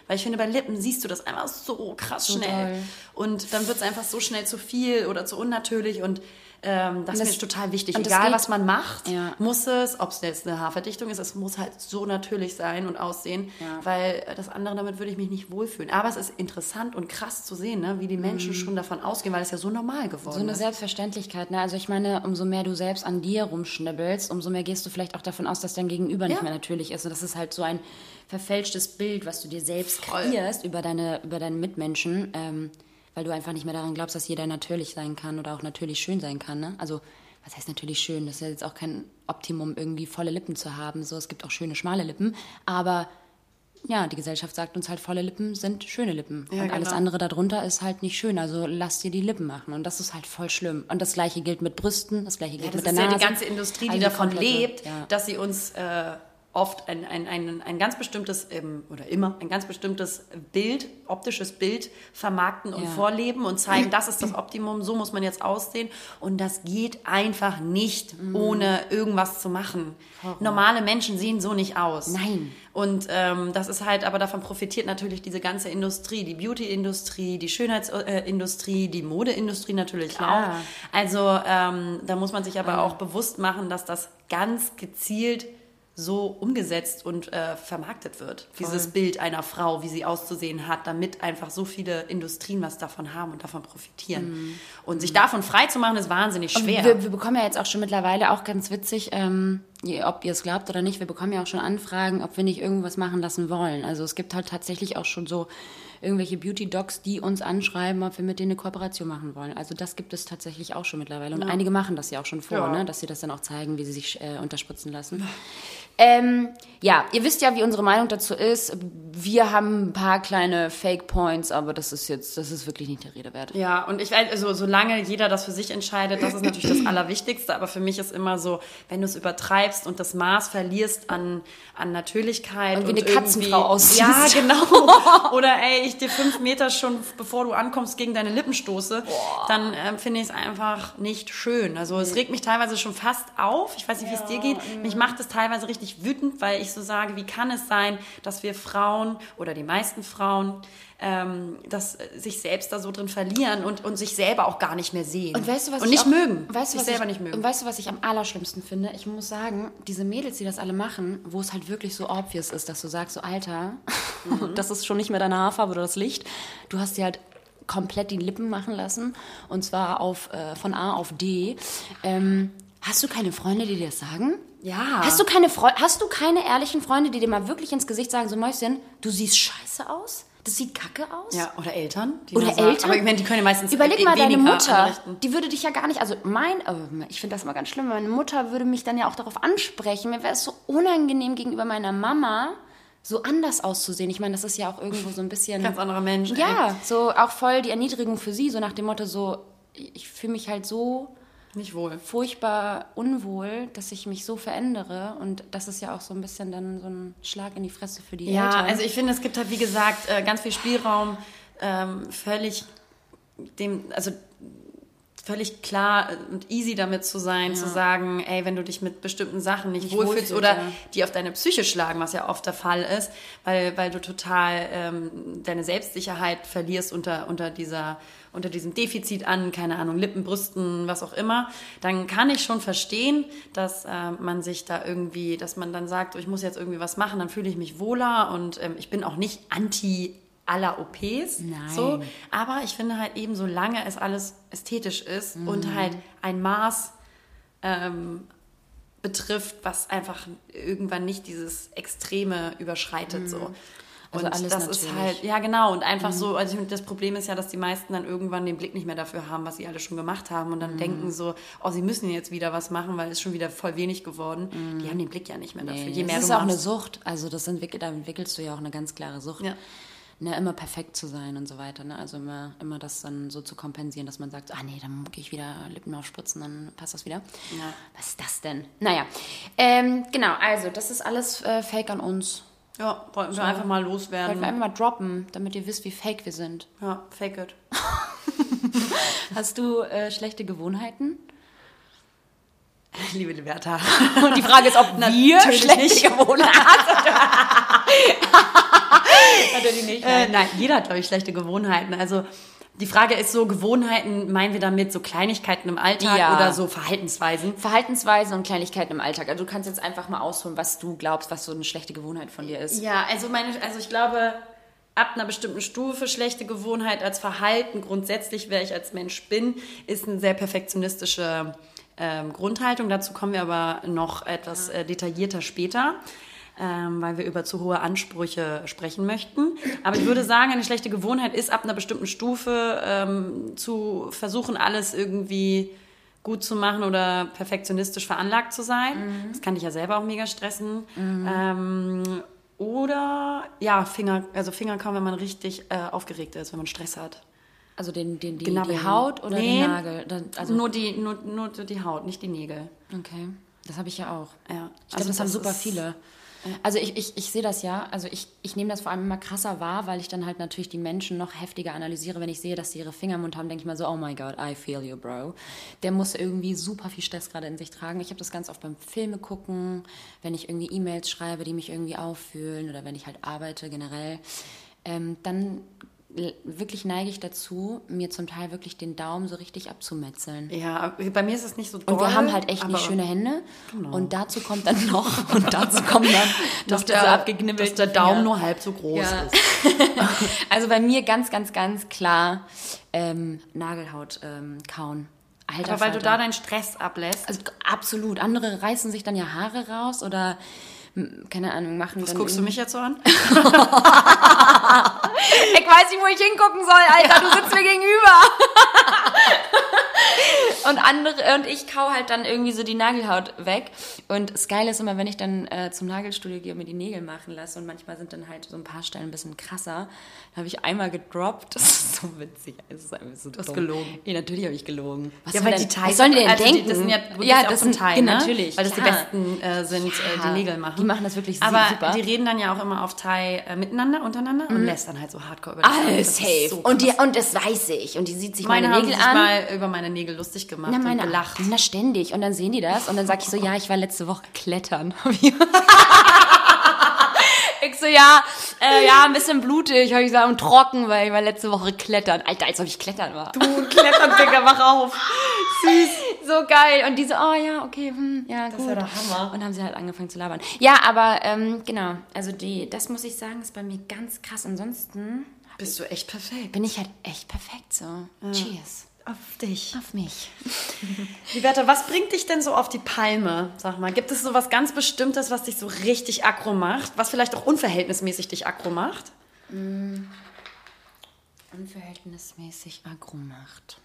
Weil ich finde, bei Lippen siehst du das einfach so krass schnell. doll. Und dann wird es einfach so schnell zu viel oder zu unnatürlich. Und ähm, das, das- ist mir total wichtig. Egal, geht- was man macht, Ja. muss es, ob es jetzt eine Haarverdichtung ist, es muss halt so natürlich sein und aussehen. Ja. Weil das andere, damit würde ich mich nicht wohlfühlen. Aber es ist interessant und krass zu sehen, ne, wie die Menschen schon davon ausgehen, weil es ja so normal geworden Mhm. So eine ist. Selbstverständlichkeit, ne? Also ich meine, umso mehr du selbst an dir rumschnibbelst, umso mehr gehst du vielleicht auch davon aus, dass dein Gegenüber nicht Ja. mehr natürlich ist. Und das ist halt so ein verfälschtes Bild, was du dir selbst Voll. kreierst über deine, über deine Mitmenschen, ähm, weil du einfach nicht mehr daran glaubst, dass jeder natürlich sein kann oder auch natürlich schön sein kann, ne? Also was heißt natürlich schön? Das ist ja jetzt auch kein Optimum, irgendwie volle Lippen zu haben. So, es gibt auch schöne, schmale Lippen, aber ja, die Gesellschaft sagt uns halt, volle Lippen sind schöne Lippen. Ja, und alles genau. andere darunter ist halt nicht schön. Also lass dir die Lippen machen. Und das ist halt voll schlimm. Und das gleiche gilt mit Brüsten, das gleiche Ja, gilt das mit ist der ja Nase. die ganze Industrie, die Also davon komplette- lebt, Ja. dass sie uns äh, oft ein, ein, ein, ein ganz bestimmtes, ähm, oder immer ein ganz bestimmtes Bild, optisches Bild vermarkten und Ja. vorleben und zeigen, das ist das Optimum, so muss man jetzt aussehen. Und das geht einfach nicht, Mhm. ohne irgendwas zu machen. Normale Menschen sehen so nicht aus. Nein. Und ähm, das ist halt, aber davon profitiert natürlich diese ganze Industrie, die Beauty-Industrie, die Schönheitsindustrie, die Modeindustrie natürlich Klar. auch. Also ähm, da muss man sich aber auch bewusst machen, dass das ganz gezielt so umgesetzt und äh, vermarktet wird. Dieses Bild einer Frau, wie sie auszusehen hat, damit einfach so viele Industrien was davon haben und davon profitieren. Mhm. Und sich davon frei zu machen, ist wahnsinnig schwer. Wir, wir bekommen ja jetzt auch schon mittlerweile auch ganz witzig, ähm, ob ihr es glaubt oder nicht, wir bekommen ja auch schon Anfragen, ob wir nicht irgendwas machen lassen wollen. Also es gibt halt tatsächlich auch schon so irgendwelche Beauty-Docs, die uns anschreiben, ob wir mit denen eine Kooperation machen wollen. Also das gibt es tatsächlich auch schon mittlerweile. Und einige machen das ja auch schon vor, Ja. ne? dass sie das dann auch zeigen, wie sie sich äh, unterspritzen lassen. (laughs) Ähm, ja, ihr wisst ja, wie unsere Meinung dazu ist. Wir haben ein paar kleine Fake Points, aber das ist jetzt, das ist wirklich nicht der Rede wert. Ja, und ich weiß, also solange jeder das für sich entscheidet, das ist natürlich das (clears throat) Allerwichtigste, aber für mich ist immer so, wenn du es übertreibst und das Maß verlierst an, an Natürlichkeit. Und wie eine irgendwie- Katzenfrau aussiehst. Ja, (laughs) genau. (laughs) Oder ey, ich dir fünf Meter schon, bevor du ankommst, gegen deine Lippen stoße, dann ähm, finde ich es einfach nicht schön. Also es regt mich teilweise schon fast auf. Ich weiß nicht, wie es dir geht. Mich macht es teilweise richtig wütend, weil ich so sage, wie kann es sein, dass wir Frauen oder die meisten Frauen ähm, dass äh, sich selbst da so drin verlieren und, und sich selber auch gar nicht mehr sehen. Und weißt du, was und ich nicht auch, mögen. Weißt du, sich was selber ich, nicht mögen. Und weißt du, was ich am allerschlimmsten finde? Ich muss sagen, diese Mädels, die das alle machen, wo es halt wirklich so obvious ist, dass du sagst, so Alter, (laughs) Mhm. das ist schon nicht mehr deine Haarfarbe oder das Licht. Du hast dir halt komplett die Lippen machen lassen und zwar auf, äh, von A auf D. Ähm, hast du keine Freunde, die dir das sagen? Ja. Hast du keine Freu hast du keine ehrlichen Freunde, die dir mal wirklich ins Gesicht sagen, so Mäuschen, du siehst scheiße aus? Das sieht kacke aus? ja, oder Eltern. Oder sagen- Eltern? Aber ich meine, die können ja meistens Überleg äh, mal, deine Mutter, anrichten. die würde dich ja gar nicht, also mein, äh, ich finde das immer ganz schlimm, meine Mutter würde mich dann ja auch darauf ansprechen. Mir wäre es so unangenehm gegenüber meiner Mama, so anders auszusehen. Ich meine, das ist ja auch irgendwo so ein bisschen. Ganz anderer Mensch. ey. Ja, so auch voll die Erniedrigung für sie, so nach dem Motto, so, ich fühle mich halt so Nicht wohl. furchtbar unwohl, dass ich mich so verändere. Und das ist ja auch so ein bisschen dann so ein Schlag in die Fresse für die Ja, Eltern. also ich finde, es gibt halt, wie gesagt, äh, ganz viel Spielraum, ähm, völlig dem, also völlig klar und easy damit zu sein, zu sagen, ey, wenn du dich mit bestimmten Sachen nicht, Nicht wohlfühlst wohlfühlst, oder ja. die auf deine Psyche schlagen, was ja oft der Fall ist, weil, weil du total ähm, deine Selbstsicherheit verlierst unter, unter dieser unter diesem Defizit an, keine Ahnung, Lippen, Brüsten, was auch immer, dann kann ich schon verstehen, dass äh, man sich da irgendwie, dass man dann sagt, oh, ich muss jetzt irgendwie was machen, dann fühle ich mich wohler und ähm, ich bin auch nicht anti aller OPs. Nein. So, aber ich finde halt eben, solange es alles ästhetisch ist Mhm. und halt ein Maß ähm, betrifft, was einfach irgendwann nicht dieses Extreme überschreitet. So. Und Also alles das ist natürlich. Mhm. halt, ja genau, und einfach so, also ich das Problem ist ja, dass die meisten dann irgendwann den Blick nicht mehr dafür haben, was sie alle schon gemacht haben und dann Mhm. denken so, oh, sie müssen jetzt wieder was machen, weil es schon wieder voll wenig geworden. Die haben den Blick ja nicht mehr dafür. Je Mhm. Nee, mehr das ist auch eine machst. Sucht. Also das entwickelt, da entwickelst du ja auch eine ganz klare Sucht. Ja. Ne, immer perfekt zu sein und so weiter. Ne? Also immer, immer das dann so zu kompensieren, dass man sagt, ah nee, dann gehe ich wieder Lippen aufspritzen, dann passt das wieder. Ja. Was ist das denn? Naja, ähm, genau, also das ist alles äh, Fake an uns. Ja, wollten wir einfach mal Wollten loswerden. wir einfach mal droppen, damit ihr wisst, wie fake wir sind. Ja, fake it. (laughs) Hast du äh, schlechte Gewohnheiten? Liebe Liberta. (laughs) Und die Frage ist, ob (laughs) wir schlechte. Gewohnheiten haben. Natürlich nicht. Äh, nein, jeder hat, glaube ich, schlechte Gewohnheiten. Also die Frage ist so, Gewohnheiten, meinen wir damit so Kleinigkeiten im Alltag Ja. oder so Verhaltensweisen? Verhaltensweisen und Kleinigkeiten im Alltag. Also du kannst jetzt einfach mal ausholen, was du glaubst, was so eine schlechte Gewohnheit von dir ist. Ja, also meine, also ich glaube, ab einer bestimmten Stufe schlechte Gewohnheit als Verhalten, grundsätzlich, wer ich als Mensch bin, ist eine sehr perfektionistische ähm, Grundhaltung. Dazu kommen wir aber noch etwas äh, detaillierter später. Ähm, weil wir über zu hohe Ansprüche sprechen möchten. Aber ich würde sagen, eine schlechte Gewohnheit ist ab einer bestimmten Stufe ähm, zu versuchen, alles irgendwie gut zu machen oder perfektionistisch veranlagt zu sein. Das kann dich ja selber auch mega stressen. Ähm, oder ja, Finger, also Finger kaum, wenn man richtig äh, aufgeregt ist, wenn man Stress hat. Also den, den, die, Genabbeln. die Haut oder Nee. den Nagel? Also, nur, die, nur, nur die Haut, nicht die Nägel. okay, das habe ich ja auch. Ja. Ich glaube, das, haben super viele. Also ich, ich, ich sehe das ja, also ich, ich nehme das vor allem immer krasser wahr, weil ich dann halt natürlich die Menschen noch heftiger analysiere. Wenn ich sehe, dass sie ihre Finger im Mund haben, denke ich mal so, oh my God, I feel you, bro. Der muss irgendwie super viel Stress gerade in sich tragen. Ich habe das ganz oft beim Filme gucken, wenn ich irgendwie E-Mails schreibe, die mich irgendwie auffühlen oder wenn ich halt arbeite generell. Ähm, dann wirklich neige ich dazu, mir zum Teil wirklich den Daumen so richtig abzumetzeln. Ja, bei mir ist es nicht so Und doll, wir haben halt echt nicht schöne Hände. Genau. Und dazu kommt dann noch, (laughs) und dazu kommt dann dass der, dass der Daumen Finger. nur halb so groß Ja. ist. (laughs) Also bei mir ganz, ganz, ganz klar ähm, Nagelhaut ähm, kauen. Alter Aber weil du Falter. da deinen Stress ablässt. Also absolut. Andere reißen sich dann ja Haare raus oder keine Ahnung, machen Was guckst du mich jetzt so an? (laughs) Ich weiß nicht, wo ich hingucken soll, Alter. Du sitzt mir gegenüber. Und andere und ich kau halt dann irgendwie so die Nagelhaut weg. Und das Geile ist immer, wenn ich dann äh, zum Nagelstudio gehe und mir die Nägel machen lasse und manchmal sind dann halt so ein paar Stellen ein bisschen krasser. Da habe ich einmal gedroppt. (laughs) Das ist so witzig. Es ist einfach so Du hast dumm. gelogen. Ja, natürlich habe ich gelogen. Was Ja, weil denn, die Teile, was sollen die denn also denken? Die, das sind ja, ja, auch das sind Teil, ne? natürlich, Weil das klar. die Besten äh, sind, äh, die Ja, Nägel machen. die machen das wirklich Aber super. die reden dann ja auch immer auf Thai äh, miteinander, untereinander und lässt dann halt so hardcore über. Alles Das safe. so und, die, und das weiß ich. Und die sieht sich meine meine, Nägel an. mal über meine Nägel lustig gemacht Na, und meine, gelacht. na, ständig. Und dann sehen die das und dann sag ich so, ja, ich war letzte Woche klettern. (laughs) ich so, ja, äh, ja, ein bisschen blutig, habe ich gesagt, und trocken, weil ich war letzte Woche klettern. Alter, als ob ich klettern war. Du klettern, Digga, wach auf. Süß. So geil. Und die so, oh ja, okay, hm, ja, gut. ist ja der Hammer. Und haben sie halt angefangen zu labern. Ja, aber ähm, genau, also die, das muss ich sagen, ist bei mir ganz krass. Ansonsten Bist du echt perfekt. bin ich halt echt perfekt so. Cheers. Auf dich. Auf mich. (laughs) Liberta, was bringt dich denn so auf die Palme? Sag mal, gibt es so was ganz Bestimmtes, was dich so richtig aggro macht? Was vielleicht auch unverhältnismäßig dich aggro macht? Unverhältnismäßig aggro macht.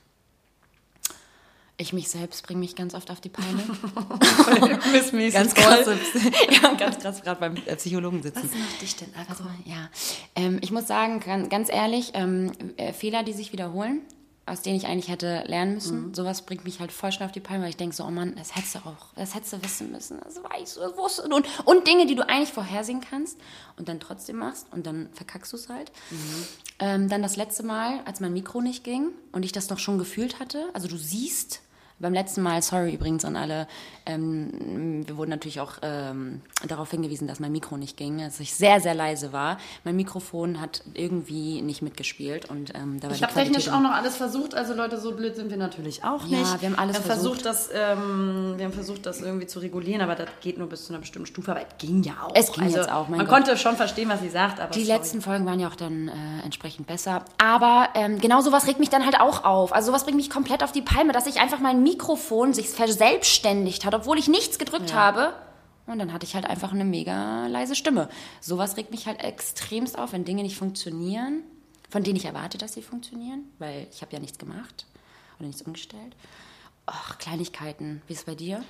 Ich mich selbst bringe mich ganz oft auf die Palme. (laughs) Ganz krass. (laughs) ja, ganz krass gerade beim äh, Psychologen sitzen. Was macht dich denn aggro? Also, ja, ähm, ich muss sagen, ganz, ganz ehrlich, ähm, äh, Fehler, die sich wiederholen, aus denen ich eigentlich hätte lernen müssen, sowas bringt mich halt voll schnell auf die Palme, weil ich denke so, oh Mann, das hättest du auch, das hättest du wissen müssen, das weißt du, das wusstest du. Und, und Dinge, die du eigentlich vorhersehen kannst und dann trotzdem machst und dann verkackst du es halt. Ähm, dann das letzte Mal, als mein Mikro nicht ging und ich das noch schon gefühlt hatte, also du siehst, beim letzten Mal, sorry übrigens an alle, ähm, wir wurden natürlich auch ähm, darauf hingewiesen, dass mein Mikro nicht ging, dass ich sehr, sehr leise war. Mein Mikrofon hat irgendwie nicht mitgespielt und ähm, da war Ich habe technisch auch noch alles versucht, also Leute, so blöd sind wir natürlich auch Ja, nicht. wir haben alles wir haben versucht. das, ähm, wir haben versucht, das irgendwie zu regulieren, aber das geht nur bis zu einer bestimmten Stufe, aber es ging ja auch. Es ging also, jetzt auch, Man Gott. konnte schon verstehen, was sie sagt, aber Die sorry. letzten Folgen waren ja auch dann äh, entsprechend besser. Aber ähm, genau sowas regt mich dann halt auch auf. Also sowas bringt mich komplett auf die Palme, dass ich einfach mein Mikrofon sich verselbstständigt hat, obwohl ich nichts gedrückt habe. Und dann hatte ich halt einfach eine mega leise Stimme. Sowas regt mich halt extremst auf, wenn Dinge nicht funktionieren, von denen ich erwarte, dass sie funktionieren, weil ich habe ja nichts gemacht oder nichts umgestellt. Ach, Kleinigkeiten. Wie ist es bei dir?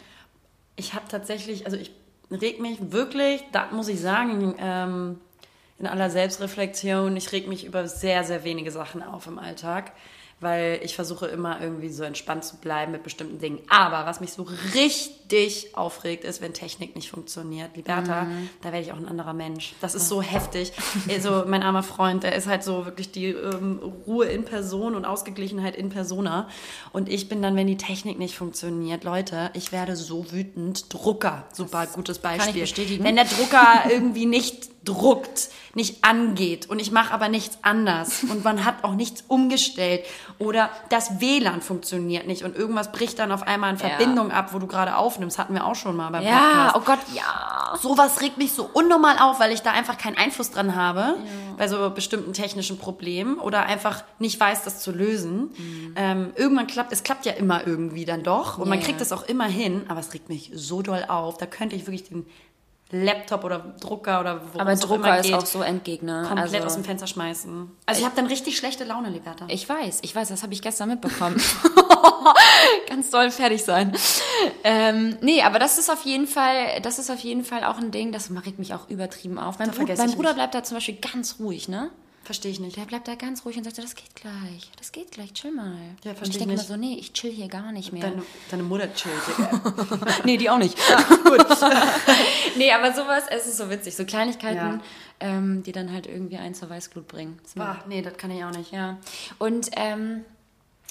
Ich habe tatsächlich, also ich reg mich wirklich, da muss ich sagen, ähm, in aller Selbstreflexion, ich reg mich über sehr, sehr wenige Sachen auf im Alltag, weil ich versuche immer irgendwie so entspannt zu bleiben mit bestimmten Dingen. Aber was mich so richtig aufregt, ist, wenn Technik nicht funktioniert. Liberta, da werde ich auch ein anderer Mensch. Das ist so heftig. Also mein armer Freund, der ist halt so wirklich die ähm, Ruhe in Person und Ausgeglichenheit in Persona. Und ich bin dann, wenn die Technik nicht funktioniert, Leute, ich werde so wütend. Drucker, super gutes Beispiel. bestätigen. Wenn der Drucker (laughs) irgendwie nicht druckt, nicht angeht und ich mache aber nichts anders und man hat auch nichts umgestellt oder das WLAN funktioniert nicht und irgendwas bricht dann auf einmal in Ja. Verbindung ab, wo du gerade aufnimmst, hatten wir auch schon mal beim Ja, Podcast. oh Gott, ja. Sowas regt mich so unnormal auf, weil ich da einfach keinen Einfluss dran habe, bei so bestimmten technischen Problemen oder einfach nicht weiß, das zu lösen. Ähm, irgendwann klappt, es klappt ja immer irgendwie dann doch und man Ja, kriegt ja. es auch immer hin, aber es regt mich so doll auf. Da könnte ich wirklich den Laptop oder Drucker oder wo Aber Drucker ist geht, auch so Endgegner. komplett also, aus dem Fenster schmeißen. Also ich habe dann richtig schlechte Laune, Liberta. Ich weiß, ich weiß, das habe ich gestern mitbekommen. (laughs) Ganz doll fertig sein. Ähm, nee, aber das ist auf jeden Fall, das ist auf jeden Fall auch ein Ding, das regt mich auch übertrieben auf. Mein, vergesse mein Bruder bleibt da zum Beispiel ganz ruhig, ne? Verstehe ich nicht. Der bleibt da ganz ruhig und sagt das geht gleich, das geht gleich, chill mal. Ja, und ich denke mir nicht. so, nee, ich chill hier gar nicht mehr. Deine, deine Mutter chillt, (laughs) nee, die auch nicht. (laughs) (laughs) nee, aber sowas, es ist so witzig, so Kleinigkeiten, Ja. ähm, die dann halt irgendwie einen zur Weißglut bringen. Bah, nee, das kann ich auch nicht. Ja, und ähm,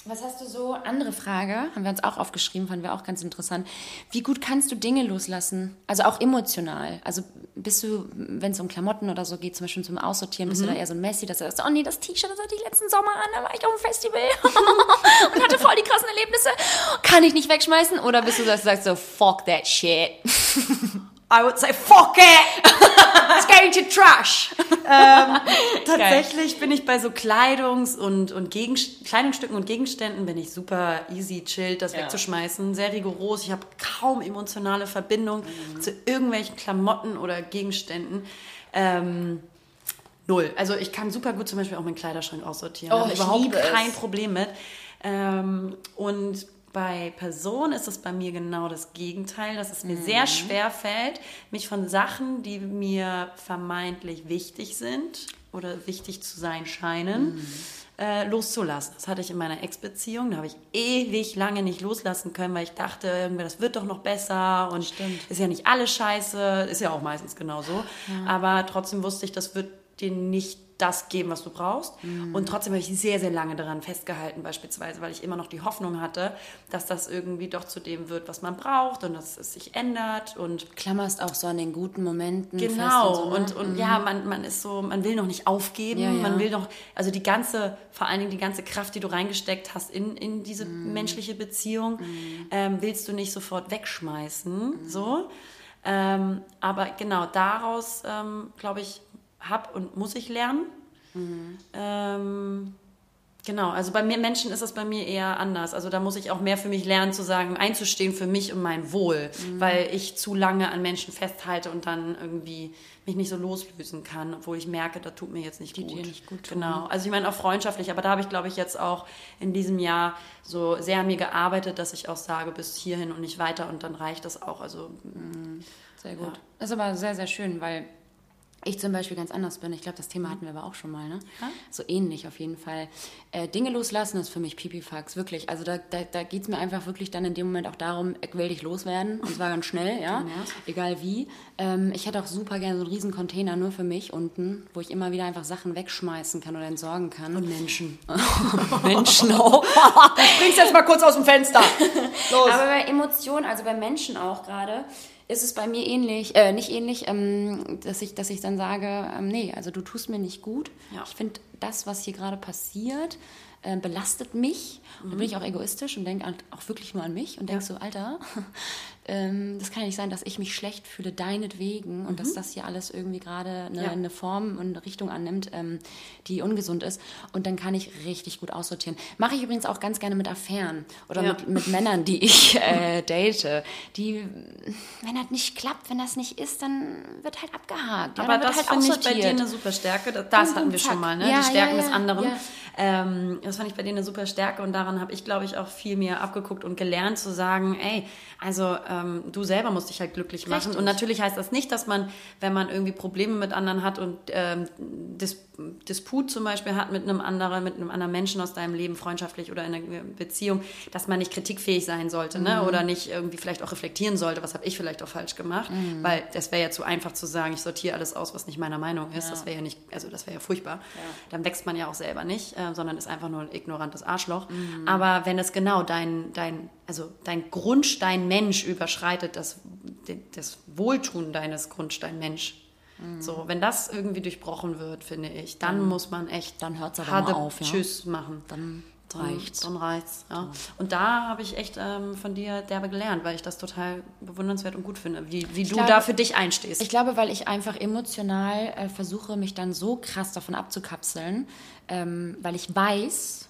Was hast du so? Andere Frage, haben wir uns auch aufgeschrieben, fanden wir auch ganz interessant. Wie gut kannst du Dinge loslassen? Also auch emotional. Also bist du, wenn es um Klamotten oder so geht, zum Beispiel zum Aussortieren, bist mhm. du da eher so ein Messi, dass du sagst, oh nee, das T-Shirt, das hatte ich letzten Sommer an, da war ich auf dem Festival (laughs) und hatte voll die krassen Erlebnisse. Kann ich nicht wegschmeißen? Oder bist du das, sagst so, fuck that shit? I would say, fuck it! (laughs) (laughs) It's going to trash! ähm, (laughs) tatsächlich bin ich bei so Kleidungs- und, und Kleidungsstücken und Gegenständen bin ich super easy, chillt, das ja. wegzuschmeißen. Sehr rigoros. Ich habe kaum emotionale Verbindung mhm. zu irgendwelchen Klamotten oder Gegenständen. Ähm, null. Also ich kann super gut zum Beispiel auch meinen Kleiderschrank aussortieren. Oh, ich überhaupt kein es. Problem mit. Ähm, und bei Personen ist es bei mir genau das Gegenteil, dass es mir mhm. sehr schwer fällt, mich von Sachen, die mir vermeintlich wichtig sind oder wichtig zu sein scheinen, mhm. äh, loszulassen. Das hatte ich in meiner Ex-Beziehung. Da habe ich ewig lange nicht loslassen können, weil ich dachte, irgendwie, das wird doch noch besser und Stimmt. ist ja nicht alles scheiße, ist ja auch meistens genauso. Ja. Aber trotzdem wusste ich, das wird dir nicht das geben, was du brauchst. Mhm. Und trotzdem habe ich sehr, sehr lange daran festgehalten, beispielsweise, weil ich immer noch die Hoffnung hatte, dass das irgendwie doch zu dem wird, was man braucht und dass es sich ändert. Und klammerst auch so an den guten Momenten. Genau. Fest und, so, ne? und, und mhm. ja, man, man ist so, man will noch nicht aufgeben. Ja, ja. Man will noch, also die ganze, vor allen Dingen die ganze Kraft, die du reingesteckt hast in, in diese mhm. menschliche Beziehung, mhm. ähm, willst du nicht sofort wegschmeißen. Mhm. So. Ähm, aber genau daraus, ähm, glaube ich, habe und muss ich lernen. Mhm. Ähm, genau, also bei mir Menschen ist das bei mir eher anders. Also da muss ich auch mehr für mich lernen zu sagen, einzustehen für mich und mein Wohl, mhm. weil ich zu lange an Menschen festhalte und dann irgendwie mich nicht so loslösen kann, obwohl ich merke, da tut mir jetzt nicht Die gut. Dir nicht gut tun. Genau. Also ich meine auch freundschaftlich, aber da habe ich glaube ich jetzt auch in diesem Jahr so sehr an mir gearbeitet, dass ich auch sage, bis hierhin und nicht weiter und dann reicht das auch. Also mhm. sehr gut. Ja. Das ist aber sehr sehr schön, weil ich zum Beispiel ganz anders bin. Ich glaube, das Thema hatten wir aber auch schon mal. Ne? Ja? So ähnlich auf jeden Fall. Äh, Dinge loslassen ist für mich Pipifax, wirklich. Also da, da, da geht es mir einfach wirklich dann in dem Moment auch darum, ich will dich loswerden. Und zwar ganz schnell, ja. ja. (laughs) Egal wie. Ähm, ich hätte auch super gerne so einen riesen Container nur für mich unten, wo ich immer wieder einfach Sachen wegschmeißen kann oder entsorgen kann. Und Menschen. (laughs) Menschen auch. (laughs) Bring's jetzt mal kurz aus dem Fenster. Los. Aber bei Emotionen, also bei Menschen auch gerade, ist es bei mir ähnlich, äh, nicht ähnlich, ähm, dass, ich, dass ich dann sage, ähm, nee, also du tust mir nicht gut. Ja. Ich finde, das, was hier gerade passiert, äh, belastet mich. Mhm. Und dann bin ich auch egoistisch und denke auch wirklich nur an mich und denke ja. so, Alter, (laughs) ähm, das kann ja nicht sein, dass ich mich schlecht fühle, deinetwegen und mhm. dass das hier alles irgendwie gerade eine, ja. eine, Form und eine Richtung annimmt, ähm, die ungesund ist. Und dann kann ich richtig gut aussortieren. Mache ich übrigens auch ganz gerne mit Affären oder ja. mit, mit, Männern, die ich (laughs) äh, date. Die, wenn das nicht klappt, wenn das nicht ist, dann wird halt abgehakt. Aber das halt finde ich bei dir eine super Stärke. Das, das hatten wir schon mal, ne? die Stärken des anderen. Ähm, das fand ich bei dir eine super Stärke und daran habe ich, glaube ich, auch viel mehr abgeguckt und gelernt zu sagen, ey, also ähm, du selber musst dich halt glücklich machen. Richtig. Und natürlich heißt das nicht, dass man, wenn man irgendwie Probleme mit anderen hat und ähm, Dis Disput zum Beispiel hat mit einem anderen, mit einem anderen Menschen aus deinem Leben, freundschaftlich oder in einer Beziehung, dass man nicht kritikfähig sein sollte, ne? mhm. ne? Oder nicht irgendwie vielleicht auch reflektieren sollte, was habe ich vielleicht auch falsch gemacht, mhm. weil das wäre ja zu einfach zu sagen, ich sortiere alles aus, was nicht meiner Meinung ist. Ja. Das wäre ja nicht, also das wäre ja furchtbar. Ja. Dann wächst man ja auch selber nicht, äh, sondern ist einfach nur ein ignorantes Arschloch. Mhm. Aber wenn es genau dein, dein, also dein Grundstein Mensch überschreitet, das, das Wohltun deines Grundstein Mensch, mhm. so, wenn das irgendwie durchbrochen wird, finde ich, dann mhm. muss man echt dann hört's aber mal auf, ja? Tschüss machen. Dann reicht's. Dann reicht's, ja. Und da habe ich echt ähm, von dir derbe gelernt, weil ich das total bewundernswert und gut finde, wie, wie du glaube, da für dich einstehst. Ich glaube, weil ich einfach emotional äh, versuche, mich dann so krass davon abzukapseln, ähm, weil ich weiß,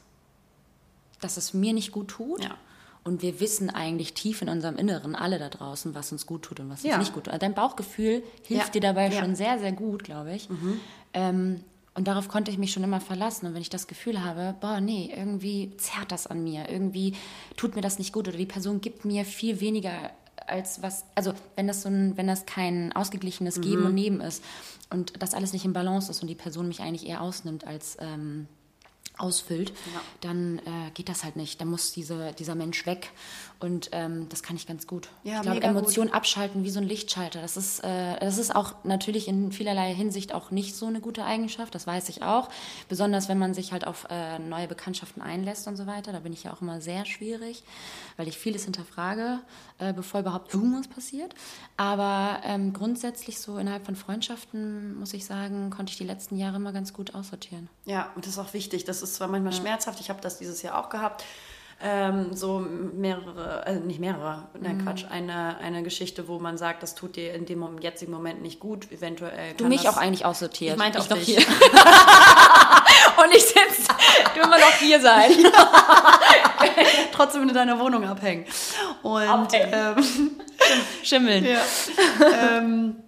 dass es mir nicht gut tut. Ja. Und wir wissen eigentlich tief in unserem Inneren, alle da draußen, was uns gut tut und was ja. uns nicht gut tut. Dein Bauchgefühl hilft ja. dir dabei ja. schon sehr, sehr gut, glaube ich. Mhm. Ähm, und darauf konnte ich mich schon immer verlassen. Und wenn ich das Gefühl habe, boah, nee, irgendwie zerrt das an mir, irgendwie tut mir das nicht gut oder die Person gibt mir viel weniger als was, also wenn das so ein, wenn das kein ausgeglichenes Geben mhm. und Nehmen ist und das alles nicht im Balance ist und die Person mich eigentlich eher ausnimmt als ähm, ausfüllt, ja. dann äh, geht das halt nicht. Dann muss diese, dieser Mensch weg. Und ähm, das kann ich ganz gut. Ja, ich glaube, Emotionen gut. abschalten wie so ein Lichtschalter. Das ist, äh, das ist auch natürlich in vielerlei Hinsicht auch nicht so eine gute Eigenschaft. Das weiß ich auch. Besonders wenn man sich halt auf äh, neue Bekanntschaften einlässt und so weiter. Da bin ich ja auch immer sehr schwierig, weil ich vieles hinterfrage, äh, bevor überhaupt irgendwas passiert. Aber ähm, grundsätzlich so innerhalb von Freundschaften, muss ich sagen, konnte ich die letzten Jahre immer ganz gut aussortieren. Ja, und das ist auch wichtig. Das ist zwar manchmal ja. schmerzhaft. Ich habe das dieses Jahr auch gehabt ähm, so mehrere, also nicht mehrere, nein mhm. Quatsch, eine, eine Geschichte, wo man sagt, das tut dir in dem jetzigen Moment nicht gut, eventuell. Du mich auch eigentlich aussortiert. Ich meinte auch dich. Hier. (laughs) Und ich sitze, du immer noch hier sein. (laughs) Trotzdem in deiner Wohnung abhängen. Und abhängen. Ähm, schimmeln. Ja. (laughs) ähm,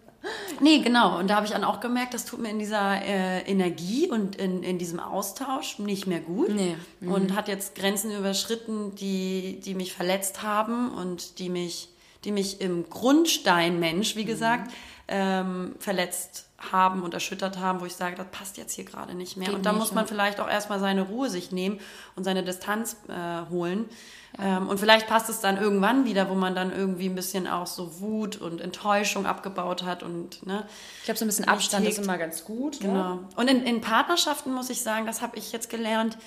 Nee, genau. Und da habe ich dann auch gemerkt, das tut mir in dieser äh, Energie und in, in diesem Austausch nicht mehr gut. Nee. Mhm. Und hat jetzt Grenzen überschritten, die, die mich verletzt haben und die mich, die mich im Grundstein Mensch, wie gesagt, mhm. ähm, verletzt haben und erschüttert haben, wo ich sage, das passt jetzt hier gerade nicht mehr. Geht und da muss man vielleicht auch erstmal seine Ruhe sich nehmen und seine Distanz äh, holen. Ähm, und vielleicht passt es dann irgendwann wieder, wo man dann irgendwie ein bisschen auch so Wut und Enttäuschung abgebaut hat und ne. Ich glaube, so ein bisschen Abstand ist immer ganz gut. Ne? Genau. Ne? Und in, in, Partnerschaften muss ich sagen, das habe ich jetzt gelernt,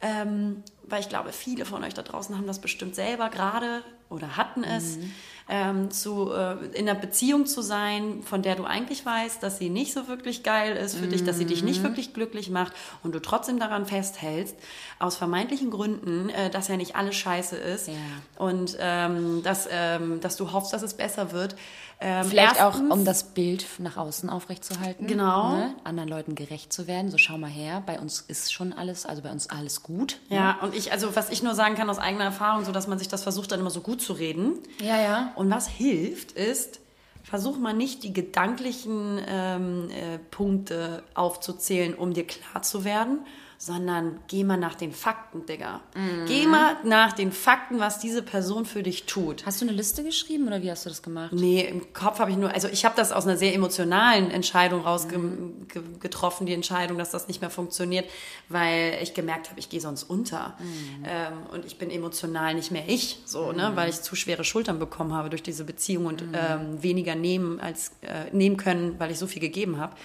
ähm, weil ich glaube, viele von euch da draußen haben das bestimmt selber gerade oder hatten es. Mhm ähm, zu, äh, in einer Beziehung zu sein, von der du eigentlich weißt, dass sie nicht so wirklich geil ist für mhm. dich, dass sie dich nicht mhm. wirklich glücklich macht und du trotzdem daran festhältst, aus vermeintlichen Gründen, äh, dass ja nicht alles scheiße ist ja. und ähm, dass, ähm, dass du hoffst, dass es besser wird. Ähm, Vielleicht erstens, auch, um das Bild nach außen aufrechtzuerhalten. Genau. Ne? Anderen Leuten gerecht zu werden. So, schau mal her, bei uns ist schon alles, also bei uns alles gut. Ja, ne? und ich, also was ich nur sagen kann aus eigener Erfahrung, so dass man sich das versucht, dann immer so gut zu reden. Ja, ja. Und was hilft, ist, versuch mal nicht die gedanklichen ähm, äh, Punkte aufzuzählen, um dir klar zu werden, sondern geh mal nach den Fakten, Digga. Mhm. Geh mal nach den Fakten, was diese Person für dich tut. Hast du eine Liste geschrieben oder wie hast du das gemacht? Nee, im Kopf habe ich nur, also ich habe das aus einer sehr emotionalen Entscheidung rausgetroffen, mhm. die Entscheidung, dass das nicht mehr funktioniert, weil ich gemerkt habe, ich gehe sonst unter. Mhm. Ähm, und ich bin emotional nicht mehr ich, so, ne, mhm. weil ich zu schwere Schultern bekommen habe durch diese Beziehung und mhm. ähm, weniger nehmen als äh, nehmen können, weil ich so viel gegeben habe.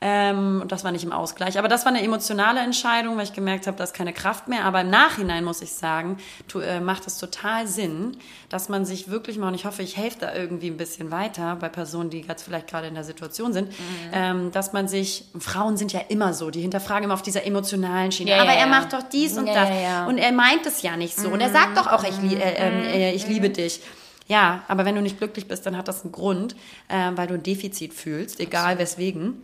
Mhm. Ähm, und das war nicht im Ausgleich. Aber das war eine emotionale Entscheidung, weil ich gemerkt habe, da ist keine Kraft mehr. Aber im Nachhinein muss ich sagen, tu, äh, macht es total Sinn, dass man sich wirklich mal, und ich hoffe, ich helfe da irgendwie ein bisschen weiter bei Personen, die jetzt vielleicht gerade in der Situation sind, mhm. ähm, dass man sich, Frauen sind ja immer so, die hinterfragen immer auf dieser emotionalen Schiene. Ja, aber ja, er macht doch dies und das. Und er meint es ja nicht so. Mhm. Und er sagt doch auch, ich, li äh, ähm, äh, ich liebe dich. Ja, aber wenn du nicht glücklich bist, dann hat das einen Grund, äh, weil du ein Defizit fühlst, egal weswegen.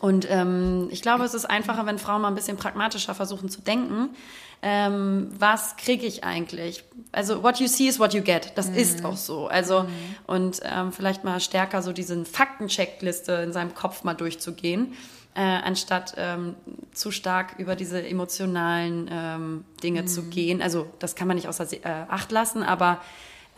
Und ähm, ich glaube, es ist einfacher, wenn Frauen mal ein bisschen pragmatischer versuchen zu denken. Ähm, was kriege ich eigentlich? Also what you see is what you get. Das mhm. ist auch so. Also mhm. und ähm, vielleicht mal stärker so diesen Faktencheckliste in seinem Kopf mal durchzugehen, äh, anstatt ähm, zu stark über diese emotionalen ähm, Dinge mhm. zu gehen. Also das kann man nicht außer äh, Acht lassen, aber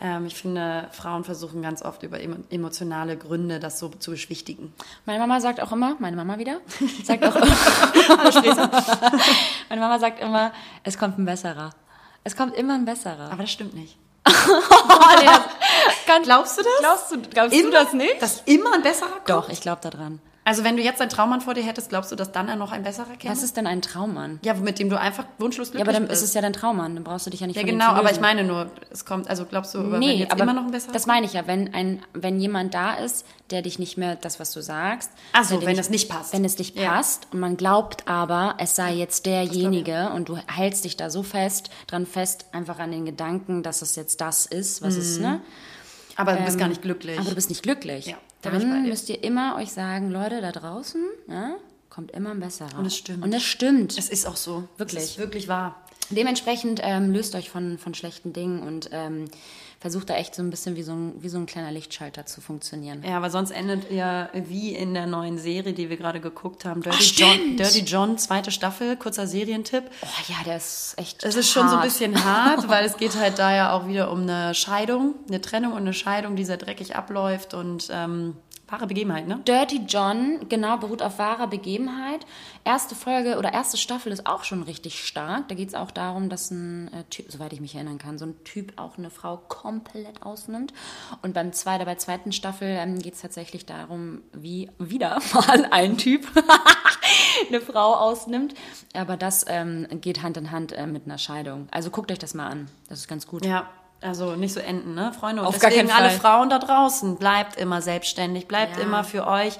ähm, ich finde, Frauen versuchen ganz oft über emotionale Gründe das so zu beschwichtigen. Meine Mama sagt auch immer, meine Mama wieder, (laughs) sagt auch (laughs) meine Mama sagt immer, es kommt ein besserer. Es kommt immer ein besserer. Aber das stimmt nicht. (laughs) oh, nee, das, glaubst du das? Glaubst du, glaubst immer, du das nicht? Dass immer ein besserer kommt? Doch, ich glaube daran. Also wenn du jetzt einen Traummann vor dir hättest, glaubst du, dass dann er noch ein besserer käme? Was ist denn ein Traummann? Ja, mit dem du einfach wunschlos glücklich bist. Ja, aber dann bist. ist es ja dein Traummann, dann brauchst du dich ja nicht Ja, genau, aber ich meine nur, es kommt, also glaubst du, nee, wenn jetzt aber immer noch ein besserer Das meine ich ja, wenn ein, wenn jemand da ist, der dich nicht mehr, das was du sagst. Ach so, wenn nicht, es nicht passt. Wenn es nicht passt ja. und man glaubt aber, es sei jetzt derjenige und du hältst dich da so fest, dran fest, einfach an den Gedanken, dass es jetzt das ist, was mhm. es, ne? Aber du bist ähm, gar nicht glücklich. Aber du bist nicht glücklich. Ja, dann müsst ihr immer euch sagen, Leute da draußen, ja, kommt immer ein besserer. Und es stimmt. Und es stimmt. Es ist auch so. Wirklich. Es ist wirklich wahr. Dementsprechend ähm, löst euch von, von schlechten Dingen und ähm, versucht da echt so ein bisschen wie so ein, wie so ein kleiner Lichtschalter zu funktionieren. Ja, aber sonst endet ja wie in der neuen Serie, die wir gerade geguckt haben. Dirty, Ach, John, Dirty John, zweite Staffel, kurzer Serientipp. Oh ja, der ist echt. Es ist schon so ein bisschen hart, (laughs) weil es geht halt da ja auch wieder um eine Scheidung, eine Trennung und eine Scheidung, die sehr dreckig abläuft und ähm, Wahre Begebenheit, ne? Dirty John, genau, beruht auf wahrer Begebenheit. Erste Folge oder erste Staffel ist auch schon richtig stark. Da geht es auch darum, dass ein äh, Typ, soweit ich mich erinnern kann, so ein Typ auch eine Frau komplett ausnimmt. Und beim zweiten, bei der zweiten Staffel ähm, geht es tatsächlich darum, wie wieder (laughs) mal ein Typ (laughs) eine Frau ausnimmt. Aber das ähm, geht Hand in Hand äh, mit einer Scheidung. Also guckt euch das mal an. Das ist ganz gut. Ja, also nicht so enden, ne, Freunde? Und Auf gar deswegen keinen alle Fall. Frauen da draußen, bleibt immer selbstständig, bleibt Ja. immer für euch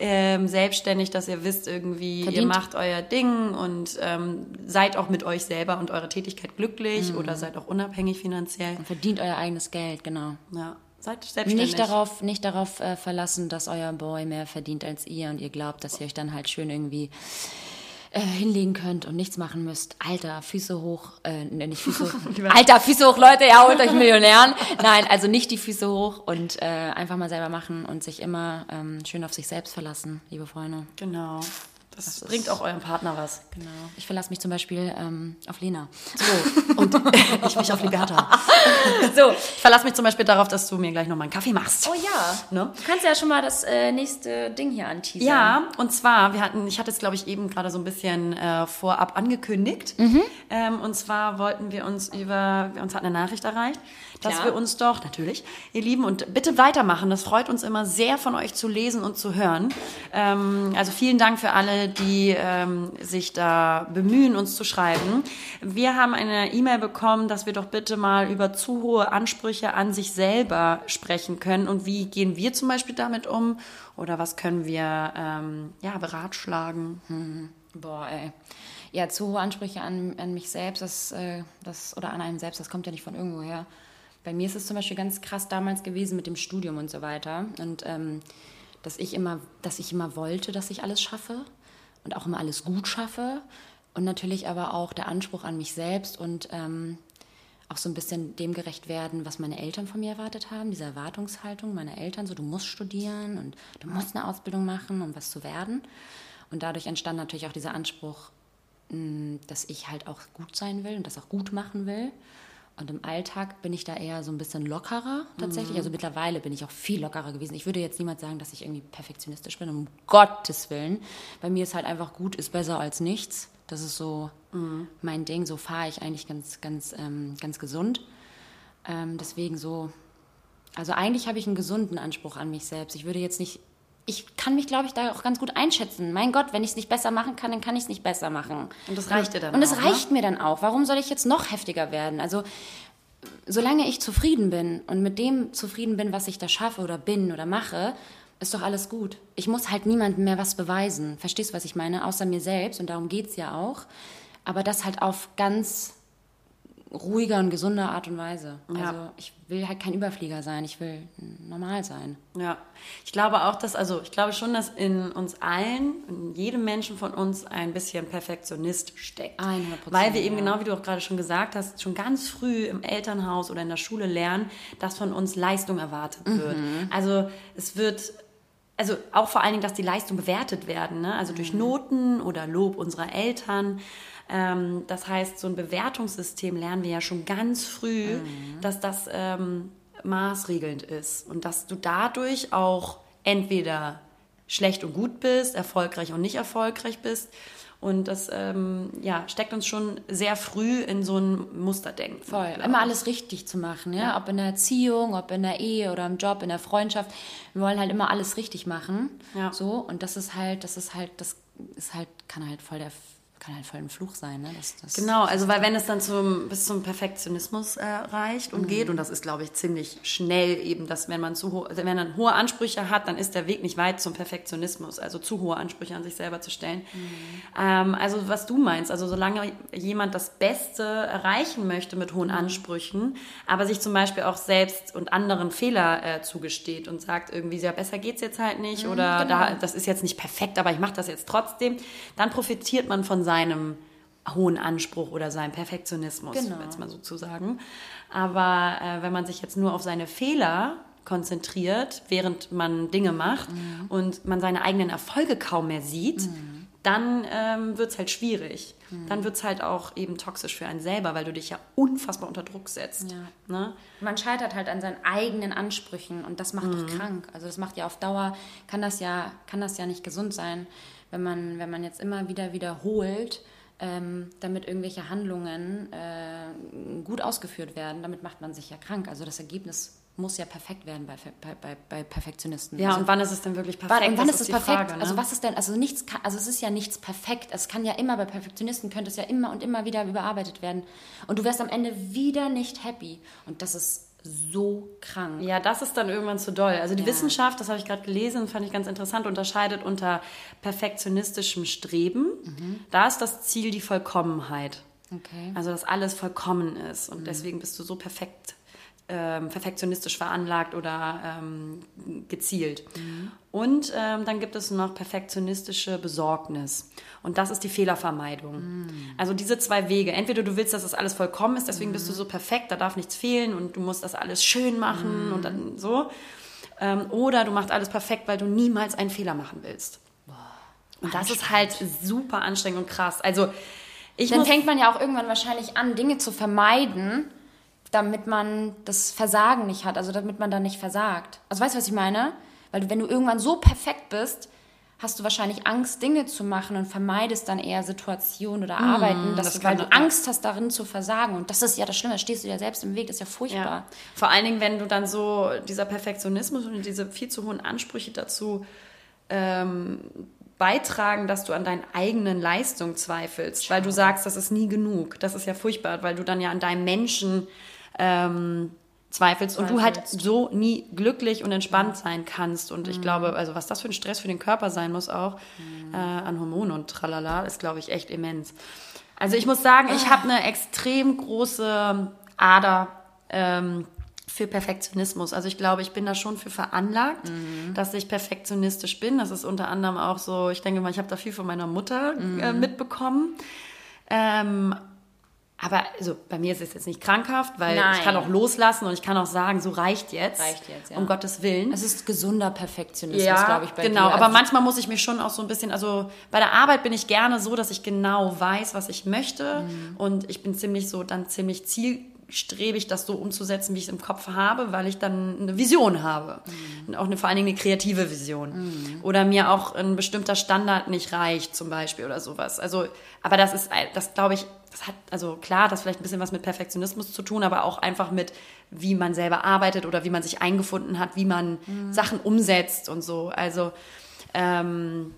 ähm, selbstständig, dass ihr wisst irgendwie, ihr Verdient. macht euer Ding und ähm, seid auch mit euch selber und eurer Tätigkeit glücklich Mhm. oder seid auch unabhängig finanziell. Und verdient euer eigenes Geld, genau. Ja, seid selbstständig. Nicht darauf, nicht darauf äh, verlassen, dass euer Boy mehr verdient als ihr und ihr glaubt, dass ihr euch dann halt schön irgendwie äh, hinlegen könnt und nichts machen müsst. Alter, Füße hoch, äh, ne, nicht Füße hoch. (laughs) Alter, Füße hoch, Leute, ja, holt euch Millionären. Nein, also nicht die Füße hoch und äh, einfach mal selber machen und sich immer ähm, schön auf sich selbst verlassen, liebe Freunde. Genau. Das, Das bringt auch eurem Partner was. Genau. Ich verlasse mich zum Beispiel ähm, auf Lena. So, und (laughs) (laughs) ich mich auf Liberta. So, ich verlasse mich zum Beispiel darauf, dass du mir gleich nochmal einen Kaffee machst. Oh ja. Ne? Du kannst ja schon mal das äh, nächste Ding hier anteasern. Ja, und zwar, wir hatten, ich hatte es, glaube ich, eben gerade so ein bisschen äh, vorab angekündigt. Ähm, und zwar wollten wir uns über, uns hat eine Nachricht erreicht, dass Klar. wir uns doch, natürlich, ihr Lieben, und bitte weitermachen. Das freut uns immer sehr von euch zu lesen und zu hören. Ähm, also vielen Dank für alle, die ähm, sich da bemühen, uns zu schreiben. Wir haben eine E-Mail bekommen, dass wir doch bitte mal über zu hohe Ansprüche an sich selber sprechen können und wie gehen wir zum Beispiel damit um oder was können wir ähm, ja, beratschlagen. Boah, ey. Ja, zu hohe Ansprüche an, an mich selbst, das, äh, das, oder an einem selbst, das kommt ja nicht von irgendwo her. Bei mir ist es zum Beispiel ganz krass damals gewesen mit dem Studium und so weiter. Und ähm, dass ich immer, dass ich immer wollte, dass ich alles schaffe und auch immer alles gut schaffe. Und natürlich aber auch der Anspruch an mich selbst und ähm, auch so ein bisschen dem gerecht werden, was meine Eltern von mir erwartet haben, diese Erwartungshaltung meiner Eltern, so du musst studieren und du musst eine Ausbildung machen, um was zu werden. Und dadurch entstand natürlich auch dieser Anspruch, mh, dass ich halt auch gut sein will und das auch gut machen will. Und im Alltag bin ich da eher so ein bisschen lockerer tatsächlich. Also mittlerweile bin ich auch viel lockerer gewesen. Ich würde jetzt niemals sagen, dass ich irgendwie perfektionistisch bin, um Gottes Willen. Bei mir ist halt einfach gut, ist besser als nichts. Das ist so mein Ding. So fahre ich eigentlich ganz, ganz, ähm, ganz gesund. Ähm, deswegen so, also eigentlich habe ich einen gesunden Anspruch an mich selbst. Ich würde jetzt nicht, ich kann mich, glaube ich, da auch ganz gut einschätzen. Mein Gott, wenn ich es nicht besser machen kann, dann kann ich es nicht besser machen. Und das reicht dir dann Und es ne? reicht mir dann auch. Warum soll ich jetzt noch heftiger werden? Also, solange ich zufrieden bin und mit dem zufrieden bin, was ich da schaffe oder bin oder mache, ist doch alles gut. Ich muss halt niemandem mehr was beweisen. Verstehst du, was ich meine? Außer mir selbst. Und darum geht es ja auch. Aber das halt auf ganz ruhiger und gesunder Art und Weise. Ja. Also ich will halt kein Überflieger sein. Ich will normal sein. Ja, ich glaube auch, dass, also ich glaube schon, dass in uns allen, in jedem Menschen von uns ein bisschen Perfektionist steckt. 100%, Weil wir eben ja. genau, wie du auch gerade schon gesagt hast, schon ganz früh im Elternhaus oder in der Schule lernen, dass von uns Leistung erwartet wird. Also es wird also auch vor allen Dingen, dass die Leistung bewertet werden, ne? also durch Noten oder Lob unserer Eltern. Ähm, das heißt, so ein Bewertungssystem lernen wir ja schon ganz früh, dass das ähm, maßregelnd ist und dass du dadurch auch entweder schlecht und gut bist, erfolgreich und nicht erfolgreich bist. Und das ähm, ja, steckt uns schon sehr früh in so ein Musterdenken. Voll. Immer alles richtig zu machen, ja? Ob in der Erziehung, ob in der Ehe oder im Job, in der Freundschaft. Wir wollen halt immer alles richtig machen. Ja. So. Und das ist halt, das ist halt, das ist halt, kann halt voll der, kann halt voll ein Fluch sein, ne? Das, das, Genau, also weil wenn es dann zum, bis zum Perfektionismus äh, reicht Mhm. und geht, und das ist, glaube ich, ziemlich schnell eben, dass wenn man zu ho also wenn man hohe Ansprüche hat, dann ist der Weg nicht weit zum Perfektionismus, also zu hohe Ansprüche an sich selber zu stellen. Mhm. Ähm, also was du meinst, also solange jemand das Beste erreichen möchte mit hohen Mhm. Ansprüchen, aber sich zum Beispiel auch selbst und anderen Fehler äh, zugesteht und sagt irgendwie, ja, besser geht's jetzt halt nicht oder genau. da, das ist jetzt nicht perfekt, aber ich mache das jetzt trotzdem, dann profitiert man von seinem hohen Anspruch oder seinem Perfektionismus, Genau. jetzt mal sozusagen. Aber äh, wenn man sich jetzt nur auf seine Fehler konzentriert, während man Dinge macht Mhm. und man seine eigenen Erfolge kaum mehr sieht, dann ähm, wird es halt schwierig. Mhm. Dann wird es halt auch eben toxisch für einen selber, weil du dich ja unfassbar unter Druck setzt. Ja. Ne? Man scheitert halt an seinen eigenen Ansprüchen und das macht doch krank. Also das macht ja auf Dauer, kann das ja, kann das ja nicht gesund sein, wenn man, wenn man jetzt immer wieder wiederholt, ähm, damit irgendwelche Handlungen äh, gut ausgeführt werden. Damit macht man sich ja krank. Also das Ergebnis muss ja perfekt werden bei, bei, bei, Perfektionisten. Ja, also, und wann ist es denn wirklich perfekt? Warte, und wann ist es perfekt? Frage, ne? Also was ist denn, also nichts kann, also es ist ja nichts perfekt. Es kann ja immer bei Perfektionisten könnte es ja immer und immer wieder überarbeitet werden. Und du wärst am Ende wieder nicht happy. Und das ist so krank. Ja, das ist dann irgendwann zu doll. Also die Ja. Wissenschaft, das habe ich gerade gelesen, fand ich ganz interessant, unterscheidet unter perfektionistischem Streben. Da ist das Ziel die Vollkommenheit. Okay. Also dass alles vollkommen ist und deswegen bist du so perfekt, ähm, perfektionistisch veranlagt oder ähm, gezielt. Und ähm, dann gibt es noch perfektionistische Besorgnis. Und das ist die Fehlervermeidung. Also diese zwei Wege. Entweder du willst, dass das alles vollkommen ist, deswegen bist du so perfekt, da darf nichts fehlen und du musst das alles schön machen und dann so. Ähm, oder du machst alles perfekt, weil du niemals einen Fehler machen willst. Und das ist halt super anstrengend und krass. Also ich Dann fängt man ja auch irgendwann wahrscheinlich an, Dinge zu vermeiden, damit man das Versagen nicht hat, also damit man da nicht versagt. Also weißt du, was ich meine? Weil wenn du irgendwann so perfekt bist, hast du wahrscheinlich Angst, Dinge zu machen und vermeidest dann eher Situationen oder Arbeiten, dass das du, weil du Angst hast, darin zu versagen. Und das ist ja das Schlimme, da stehst du dir selbst im Weg, das ist ja furchtbar. Ja. Vor allen Dingen, wenn du dann so dieser Perfektionismus und diese viel zu hohen Ansprüche dazu ähm, beitragen, dass du an deinen eigenen Leistung zweifelst, weil du sagst, das ist nie genug. Das ist ja furchtbar, weil du dann ja an deinem Menschen ähm, zweifelst und du halt so nie glücklich und entspannt sein kannst. Und ich glaube, also was das für ein Stress für den Körper sein muss auch äh, an Hormonen und tralala, ist, glaube ich, echt immens. Also ich muss sagen, ich habe eine extrem große Ader ähm, für Perfektionismus. Also ich glaube, ich bin da schon für veranlagt, dass ich perfektionistisch bin. Das ist unter anderem auch so, ich denke mal, ich habe da viel von meiner Mutter äh, mitbekommen. Ähm, aber also bei mir ist es jetzt nicht krankhaft, weil Nein. ich kann auch loslassen und ich kann auch sagen, so reicht jetzt. Reicht jetzt, ja. Um Gottes Willen. Es ist gesunder Perfektionismus, glaube ich, bei genau. dir. Aber Also- manchmal muss ich mich schon auch so ein bisschen, also bei der Arbeit bin ich gerne so, dass ich genau weiß, was ich möchte. Mhm. Und ich bin ziemlich so, dann ziemlich zielstrebig, das so umzusetzen, wie ich es im Kopf habe, weil ich dann eine Vision habe. Mhm. Und auch eine, vor allen Dingen eine kreative Vision. Oder mir auch ein bestimmter Standard nicht reicht, zum Beispiel, oder sowas. Also, aber das ist, das glaube ich, das hat, also klar, das vielleicht ein bisschen was mit Perfektionismus zu tun, aber auch einfach mit, wie man selber arbeitet oder wie man sich eingefunden hat, wie man Sachen umsetzt und so. Also, ähm,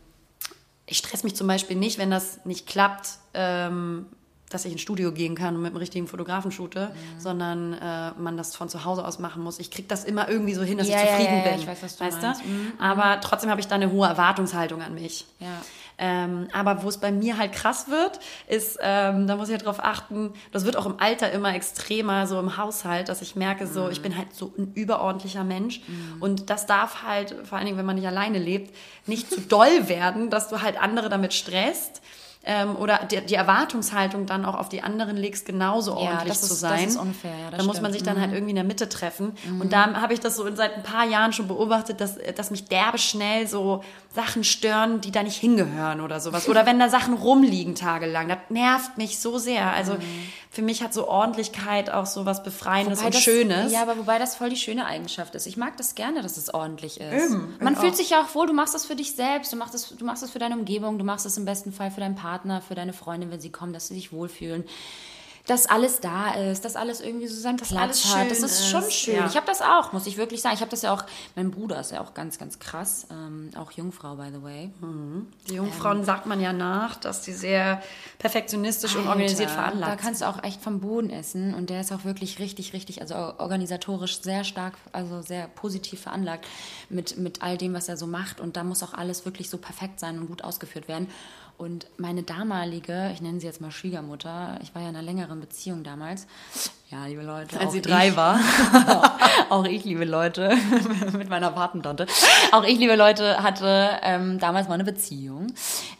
ich stress mich zum Beispiel nicht, wenn das nicht klappt, ähm, dass ich ins Studio gehen kann und mit dem richtigen Fotografen shoote, sondern äh, man das von zu Hause aus machen muss. Ich kriege das immer irgendwie so hin, dass Ja, ich zufrieden ja, ja, bin. ich weiß, was du weißt meinst. du? Aber trotzdem habe ich da eine hohe Erwartungshaltung an mich. Ja. Ähm, aber wo es bei mir halt krass wird, ist, ähm, da muss ich halt drauf achten, das wird auch im Alter immer extremer, so im Haushalt, dass ich merke, so, ich bin halt so ein überordentlicher Mensch. Und das darf halt, vor allen Dingen, wenn man nicht alleine lebt, nicht zu doll werden, dass du halt andere damit stresst. Ähm, oder die, die Erwartungshaltung dann auch auf die anderen legst, genauso ordentlich das zu ist- sein. das ist unfair, ja, das da muss man. Mhm. sich dann halt irgendwie in der Mitte treffen. Und da habe ich das so seit ein paar Jahren schon beobachtet, dass, dass mich derbe schnell so Sachen stören, die da nicht hingehören oder sowas. Oder wenn da Sachen rumliegen tagelang. Das nervt mich so sehr. Also für mich hat so Ordentlichkeit auch so was Befreiendes Wobei und das, Schönes. Ja, aber wobei das voll die schöne Eigenschaft ist. Ich mag das gerne, dass es ordentlich ist. Eben, Man fühlt auch. sich ja auch wohl, du machst das für dich selbst, du machst es du machst es für deine Umgebung, du machst es im besten Fall für deinen Partner, für deine Freundin, wenn sie kommen, dass sie sich wohlfühlen. Dass alles da ist, dass alles irgendwie so seinen Platz alles hat. Das schön ist schon ist, schön. ja. Ich habe das auch, muss ich wirklich sagen. Ich habe das ja auch, mein Bruder ist ja auch ganz, ganz krass. Ähm, auch Jungfrau, by the way. Die Jungfrauen sagt man ja nach, dass die sehr perfektionistisch und organisiert Alter, veranlagt Da kannst du auch echt vom Boden essen und der ist auch wirklich richtig, richtig, also organisatorisch sehr stark, also sehr positiv veranlagt mit, mit all dem, was er so macht und da muss auch alles wirklich so perfekt sein und gut ausgeführt werden. Und meine damalige, ich nenne sie jetzt mal Schwiegermutter, ich war ja in einer längeren Beziehung damals. Ja, liebe Leute. Als auch sie drei ich- war. (laughs) auch ich, liebe Leute, (laughs) mit meiner Patentante. Auch ich, liebe Leute, hatte ähm, damals mal eine Beziehung.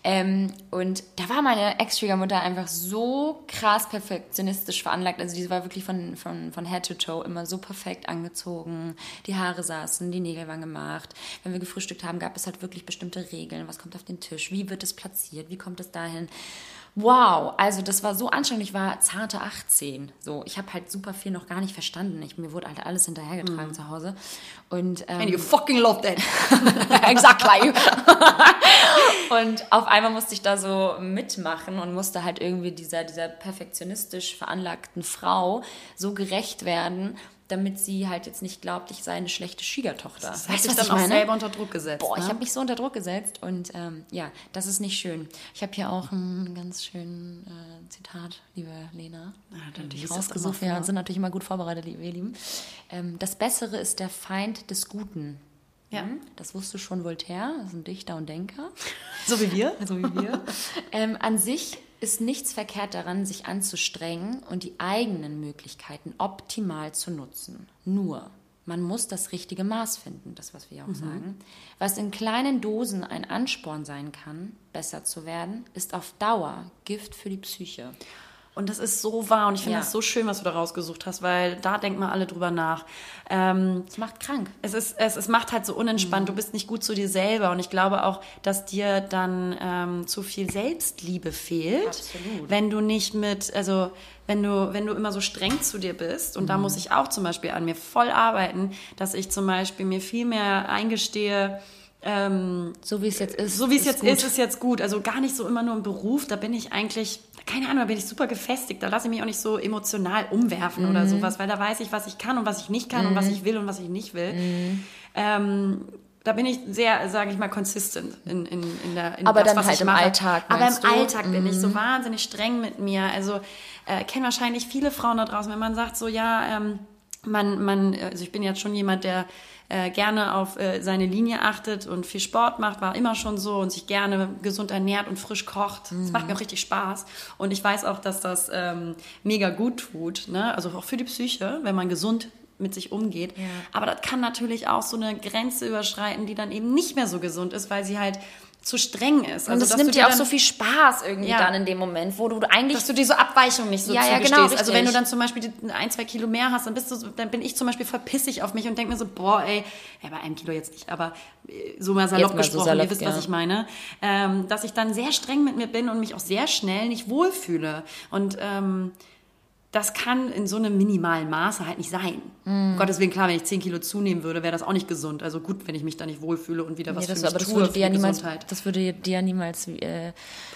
Ähm, und da war meine Ex-Schwiegermutter einfach so krass perfektionistisch veranlagt. Also die war wirklich von, von, von Head to Toe immer so perfekt angezogen. Die Haare saßen, die Nägel waren gemacht. Wenn wir gefrühstückt haben, gab es halt wirklich bestimmte Regeln. Was kommt auf den Tisch? Wie wird es platziert? Wie kommt es dahin? Wow, also das war so anstrengend. Ich war zarte 18. So, ich habe halt super viel noch gar nicht verstanden. Ich, mir wurde halt alles hinterhergetragen mm. zu Hause. Und, ähm, And you fucking love that. (laughs) exactly. (laughs) und auf einmal musste ich da so mitmachen und musste halt irgendwie dieser, dieser perfektionistisch veranlagten Frau so gerecht werden damit sie halt jetzt nicht glaubt, ich sei eine schlechte Schwiegertochter. Das heißt, du dann auch selber unter Druck gesetzt. Boah, ne? ich habe mich so unter Druck gesetzt und ähm, ja, das ist nicht schön. Ich habe hier auch ein ganz schönes äh, Zitat, liebe Lena. Ja, dann ich rausgesucht. Ja, sind natürlich immer gut vorbereitet, ihr Lieben. Ähm, das Bessere ist der Feind des Guten. Ja. Hm? Das wusste schon Voltaire, das ist ein Dichter und Denker. So wie wir. so wie wir. (laughs) ähm, an sich ist nichts verkehrt daran, sich anzustrengen und die eigenen Möglichkeiten optimal zu nutzen. Nur, man muss das richtige Maß finden, das, was wir ja auch mhm. sagen. Was in kleinen Dosen ein Ansporn sein kann, besser zu werden, ist auf Dauer Gift für die Psyche. Und das ist so wahr und ich finde ja. das so schön, was du da rausgesucht hast, weil da denkt man alle drüber nach. Ähm, es macht krank. Es, ist, es, es macht halt so unentspannt. Mhm. Du bist nicht gut zu dir selber und ich glaube auch, dass dir dann ähm, zu viel Selbstliebe fehlt, Absolut. wenn du nicht mit, also wenn du, wenn du immer so streng zu dir bist, und mhm. da muss ich auch zum Beispiel an mir voll arbeiten, dass ich zum Beispiel mir viel mehr eingestehe, ähm, so wie es jetzt ist. So wie es jetzt gut. ist, ist jetzt gut. Also gar nicht so immer nur im Beruf. Da bin ich eigentlich, keine Ahnung, da bin ich super gefestigt. Da lasse ich mich auch nicht so emotional umwerfen mhm. oder sowas, weil da weiß ich, was ich kann und was ich nicht kann mhm. und was mhm. ich will und was ich nicht will. Mhm. Ähm, da bin ich sehr, sage ich mal, consistent in, in, in der in Aber das, dann halt im mache. Alltag. Aber im du? Alltag bin ich so mhm. wahnsinnig streng mit mir. Also äh, kennen wahrscheinlich viele Frauen da draußen, wenn man sagt so, ja, ähm, man, man, also ich bin jetzt schon jemand, der äh, gerne auf äh, seine Linie achtet und viel Sport macht, war immer schon so und sich gerne gesund ernährt und frisch kocht. Mhm. Das macht mir auch richtig Spaß. Und ich weiß auch, dass das ähm, mega gut tut, ne? also auch für die Psyche, wenn man gesund mit sich umgeht. Ja. Aber das kann natürlich auch so eine Grenze überschreiten, die dann eben nicht mehr so gesund ist, weil sie halt zu streng ist. Also, und es nimmt dir auch so viel Spaß irgendwie ja. dann in dem Moment, wo du eigentlich... Dass du diese Abweichung nicht so ja, ja, genau, Also wenn du dann zum Beispiel ein, zwei Kilo mehr hast, dann bist du, dann bin ich zum Beispiel verpissig auf mich und denke mir so, boah, ey, ja, bei einem Kilo jetzt nicht, aber äh, so mal salopp mal gesprochen, so salopp, ihr wisst, ja. was ich meine, ähm, dass ich dann sehr streng mit mir bin und mich auch sehr schnell nicht wohlfühle. Und ähm, das kann in so einem minimalen Maße halt nicht sein. Mm. Um Gottes Willen, klar, wenn ich 10 Kilo zunehmen würde, wäre das auch nicht gesund. Also gut, wenn ich mich da nicht wohlfühle und wieder was nee, das, für mich aber das würde dir ja niemals, Das würde dir ja niemals äh,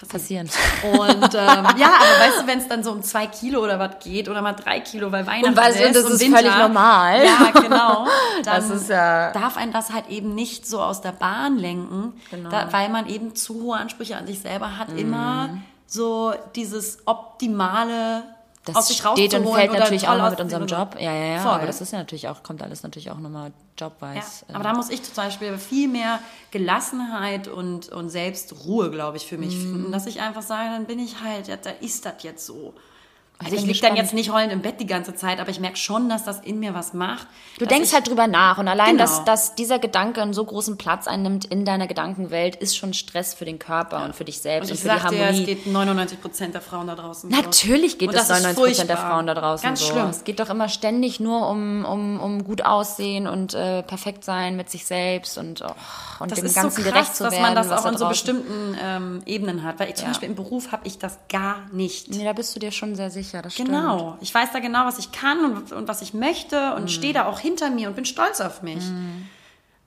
passieren. Und (laughs) ähm, ja, aber weißt du, wenn es dann so um zwei Kilo oder was geht oder mal drei Kilo, weil Weihnachten und weißt, ist, das ist Winter, völlig normal. Ja, genau. (laughs) Das ist ja darf einen das halt eben nicht so aus der Bahn lenken, genau. da, weil man eben zu hohe Ansprüche an sich selber hat, mm. immer so dieses optimale das steht und fällt natürlich auch noch mit unserem Job. Ja, ja, ja. Voll. Aber das ist ja natürlich auch, kommt alles natürlich auch nochmal jobweise. Ja, aber da muss ich zum Beispiel viel mehr Gelassenheit und, und Selbstruhe, glaube ich, für mich mm. finden. Dass ich einfach sage, dann bin ich halt, ja, da ist das jetzt so. Also ich liege dann jetzt nicht heulend im Bett die ganze Zeit, aber ich merke schon, dass das in mir was macht. Du denkst halt drüber nach und allein, genau. dass, dass dieser Gedanke einen so großen Platz einnimmt in deiner Gedankenwelt, ist schon Stress für den Körper ja. und für dich selbst und, und für die Harmonie. Dir, es geht 99 Prozent der Frauen da draußen Natürlich geht es 99 Prozent der Frauen da draußen Ganz so. Schlimm. Es geht doch immer ständig nur um, um, um gut aussehen und äh, perfekt sein mit sich selbst und, oh, und das dem Ganzen so krass, gerecht zu werden. dass man das auch an so bestimmten ähm, Ebenen hat. Weil ich, zum ja. Beispiel im Beruf habe ich das gar nicht. Nee, da bist du dir schon sehr sicher sicher, das stimmt. Genau. Ich weiß da genau, was ich kann und, und was ich möchte und mm. stehe da auch hinter mir und bin stolz auf mich. Mm.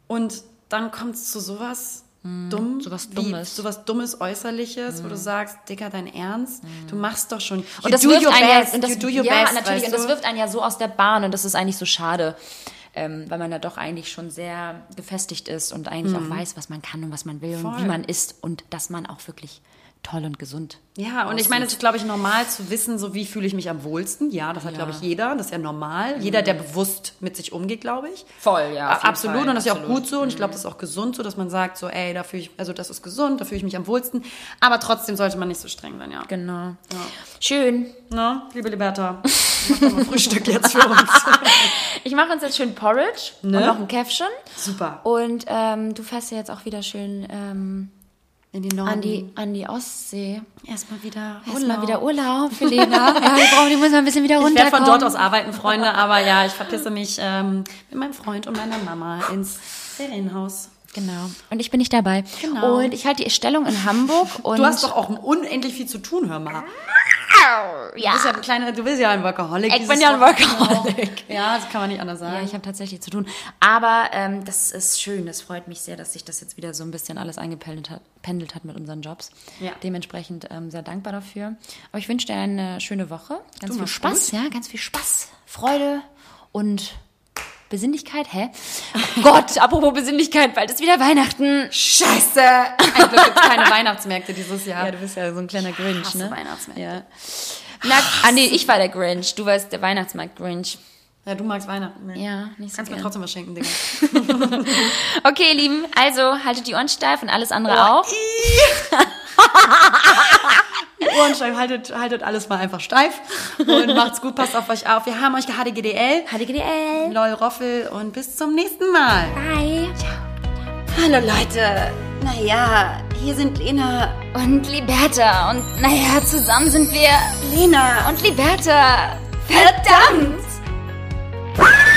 Und dann kommt es zu sowas mm. dumm, sowas Dummes, sowas Dummes Äußerliches, wo du mm. sagst, Dicker, dein Ernst, du mm. machst doch schon. Und das wirft einen ja, und das, ja, best, natürlich, und das wirft einen ja so aus der Bahn und das ist eigentlich so schade. Ähm, weil man da doch eigentlich schon sehr gefestigt ist und eigentlich auch weiß, was man kann und was man will Voll. und wie man ist und dass man auch wirklich toll und gesund. Ja, und ich meine, es ist, glaube ich, normal zu wissen, so wie fühle ich mich am wohlsten. Ja, das hat, ja. glaube ich, jeder. Das ist ja normal. Mhm. Jeder, der bewusst mit sich umgeht, glaube ich. Voll, ja. Absolut. Fall. Und das ist ja auch gut so. Und ich glaube, das ist auch gesund so, dass man sagt, so, ey, da fühle ich, also das ist gesund, da fühle ich mich am wohlsten. Aber trotzdem sollte man nicht so streng sein, ja. Genau. Ja. Schön. Na, liebe Liberta, (laughs) mach doch mal Frühstück jetzt für uns. (laughs) ich mache uns jetzt schön Porridge ne? und noch ein Käffchen. Super. Und ähm, du fährst ja jetzt auch wieder schön ähm, In die Norden. An die, an die Ostsee. Erstmal wieder Erstmal wieder Urlaub (laughs) für Lena. ja, wir brauchen, die muss mal ein bisschen wieder Ich werde runterkommen. von dort aus arbeiten, Freunde, aber ja, ich verpisse mich ähm, mit meinem Freund und meiner Mama ins Ferienhaus. Genau. Und ich bin nicht dabei. Genau. Und ich halte die Stellung in Hamburg. Und Du hast doch auch unendlich viel zu tun, hör mal. Du ja. bist ja ein kleiner, du bist ja ein Workaholic. Ich bin ja ein. Workaholic. Ja, das kann man nicht anders sagen. Ja, ich habe tatsächlich zu tun. Aber ähm, das ist schön. Das freut mich sehr, dass sich das jetzt wieder so ein bisschen alles eingependelt hat, pendelt hat mit unseren Jobs. Ja. Dementsprechend ähm, sehr dankbar dafür. Aber ich wünsche dir eine schöne Woche. Ganz viel mach's Spaß, ja, ganz viel Spaß, Freude und Besinnlichkeit. Hä? Oh (laughs) Gott, apropos Besinnlichkeit, bald ist wieder Weihnachten. Scheiße! Ein Glück gibt's keine Weihnachtsmärkte dieses Jahr. Ja, du bist ja so ein kleiner Grinch, ne? Weihnachtsmärkte. Ja. Na, ah nee, ich war der Grinch. Du warst der Weihnachtsmarkt-Grinch. Ja, du magst Weihnachten. Ne? Ja, nicht so Kannst mir trotzdem was schenken, Digga. (laughs) Okay, ihr Lieben, also haltet die Ohren steif und alles andere Oh, auch. Ohren steif, haltet, haltet alles mal einfach steif und macht's gut, passt auf euch auf. Wir haben euch HDGDL, HDGDL. LOL Roffel und bis zum nächsten Mal. Bye. Hallo Leute, naja, hier sind Lena, Und Liberta. Und naja, zusammen sind wir Lena und Liberta. Verdammt! Woo!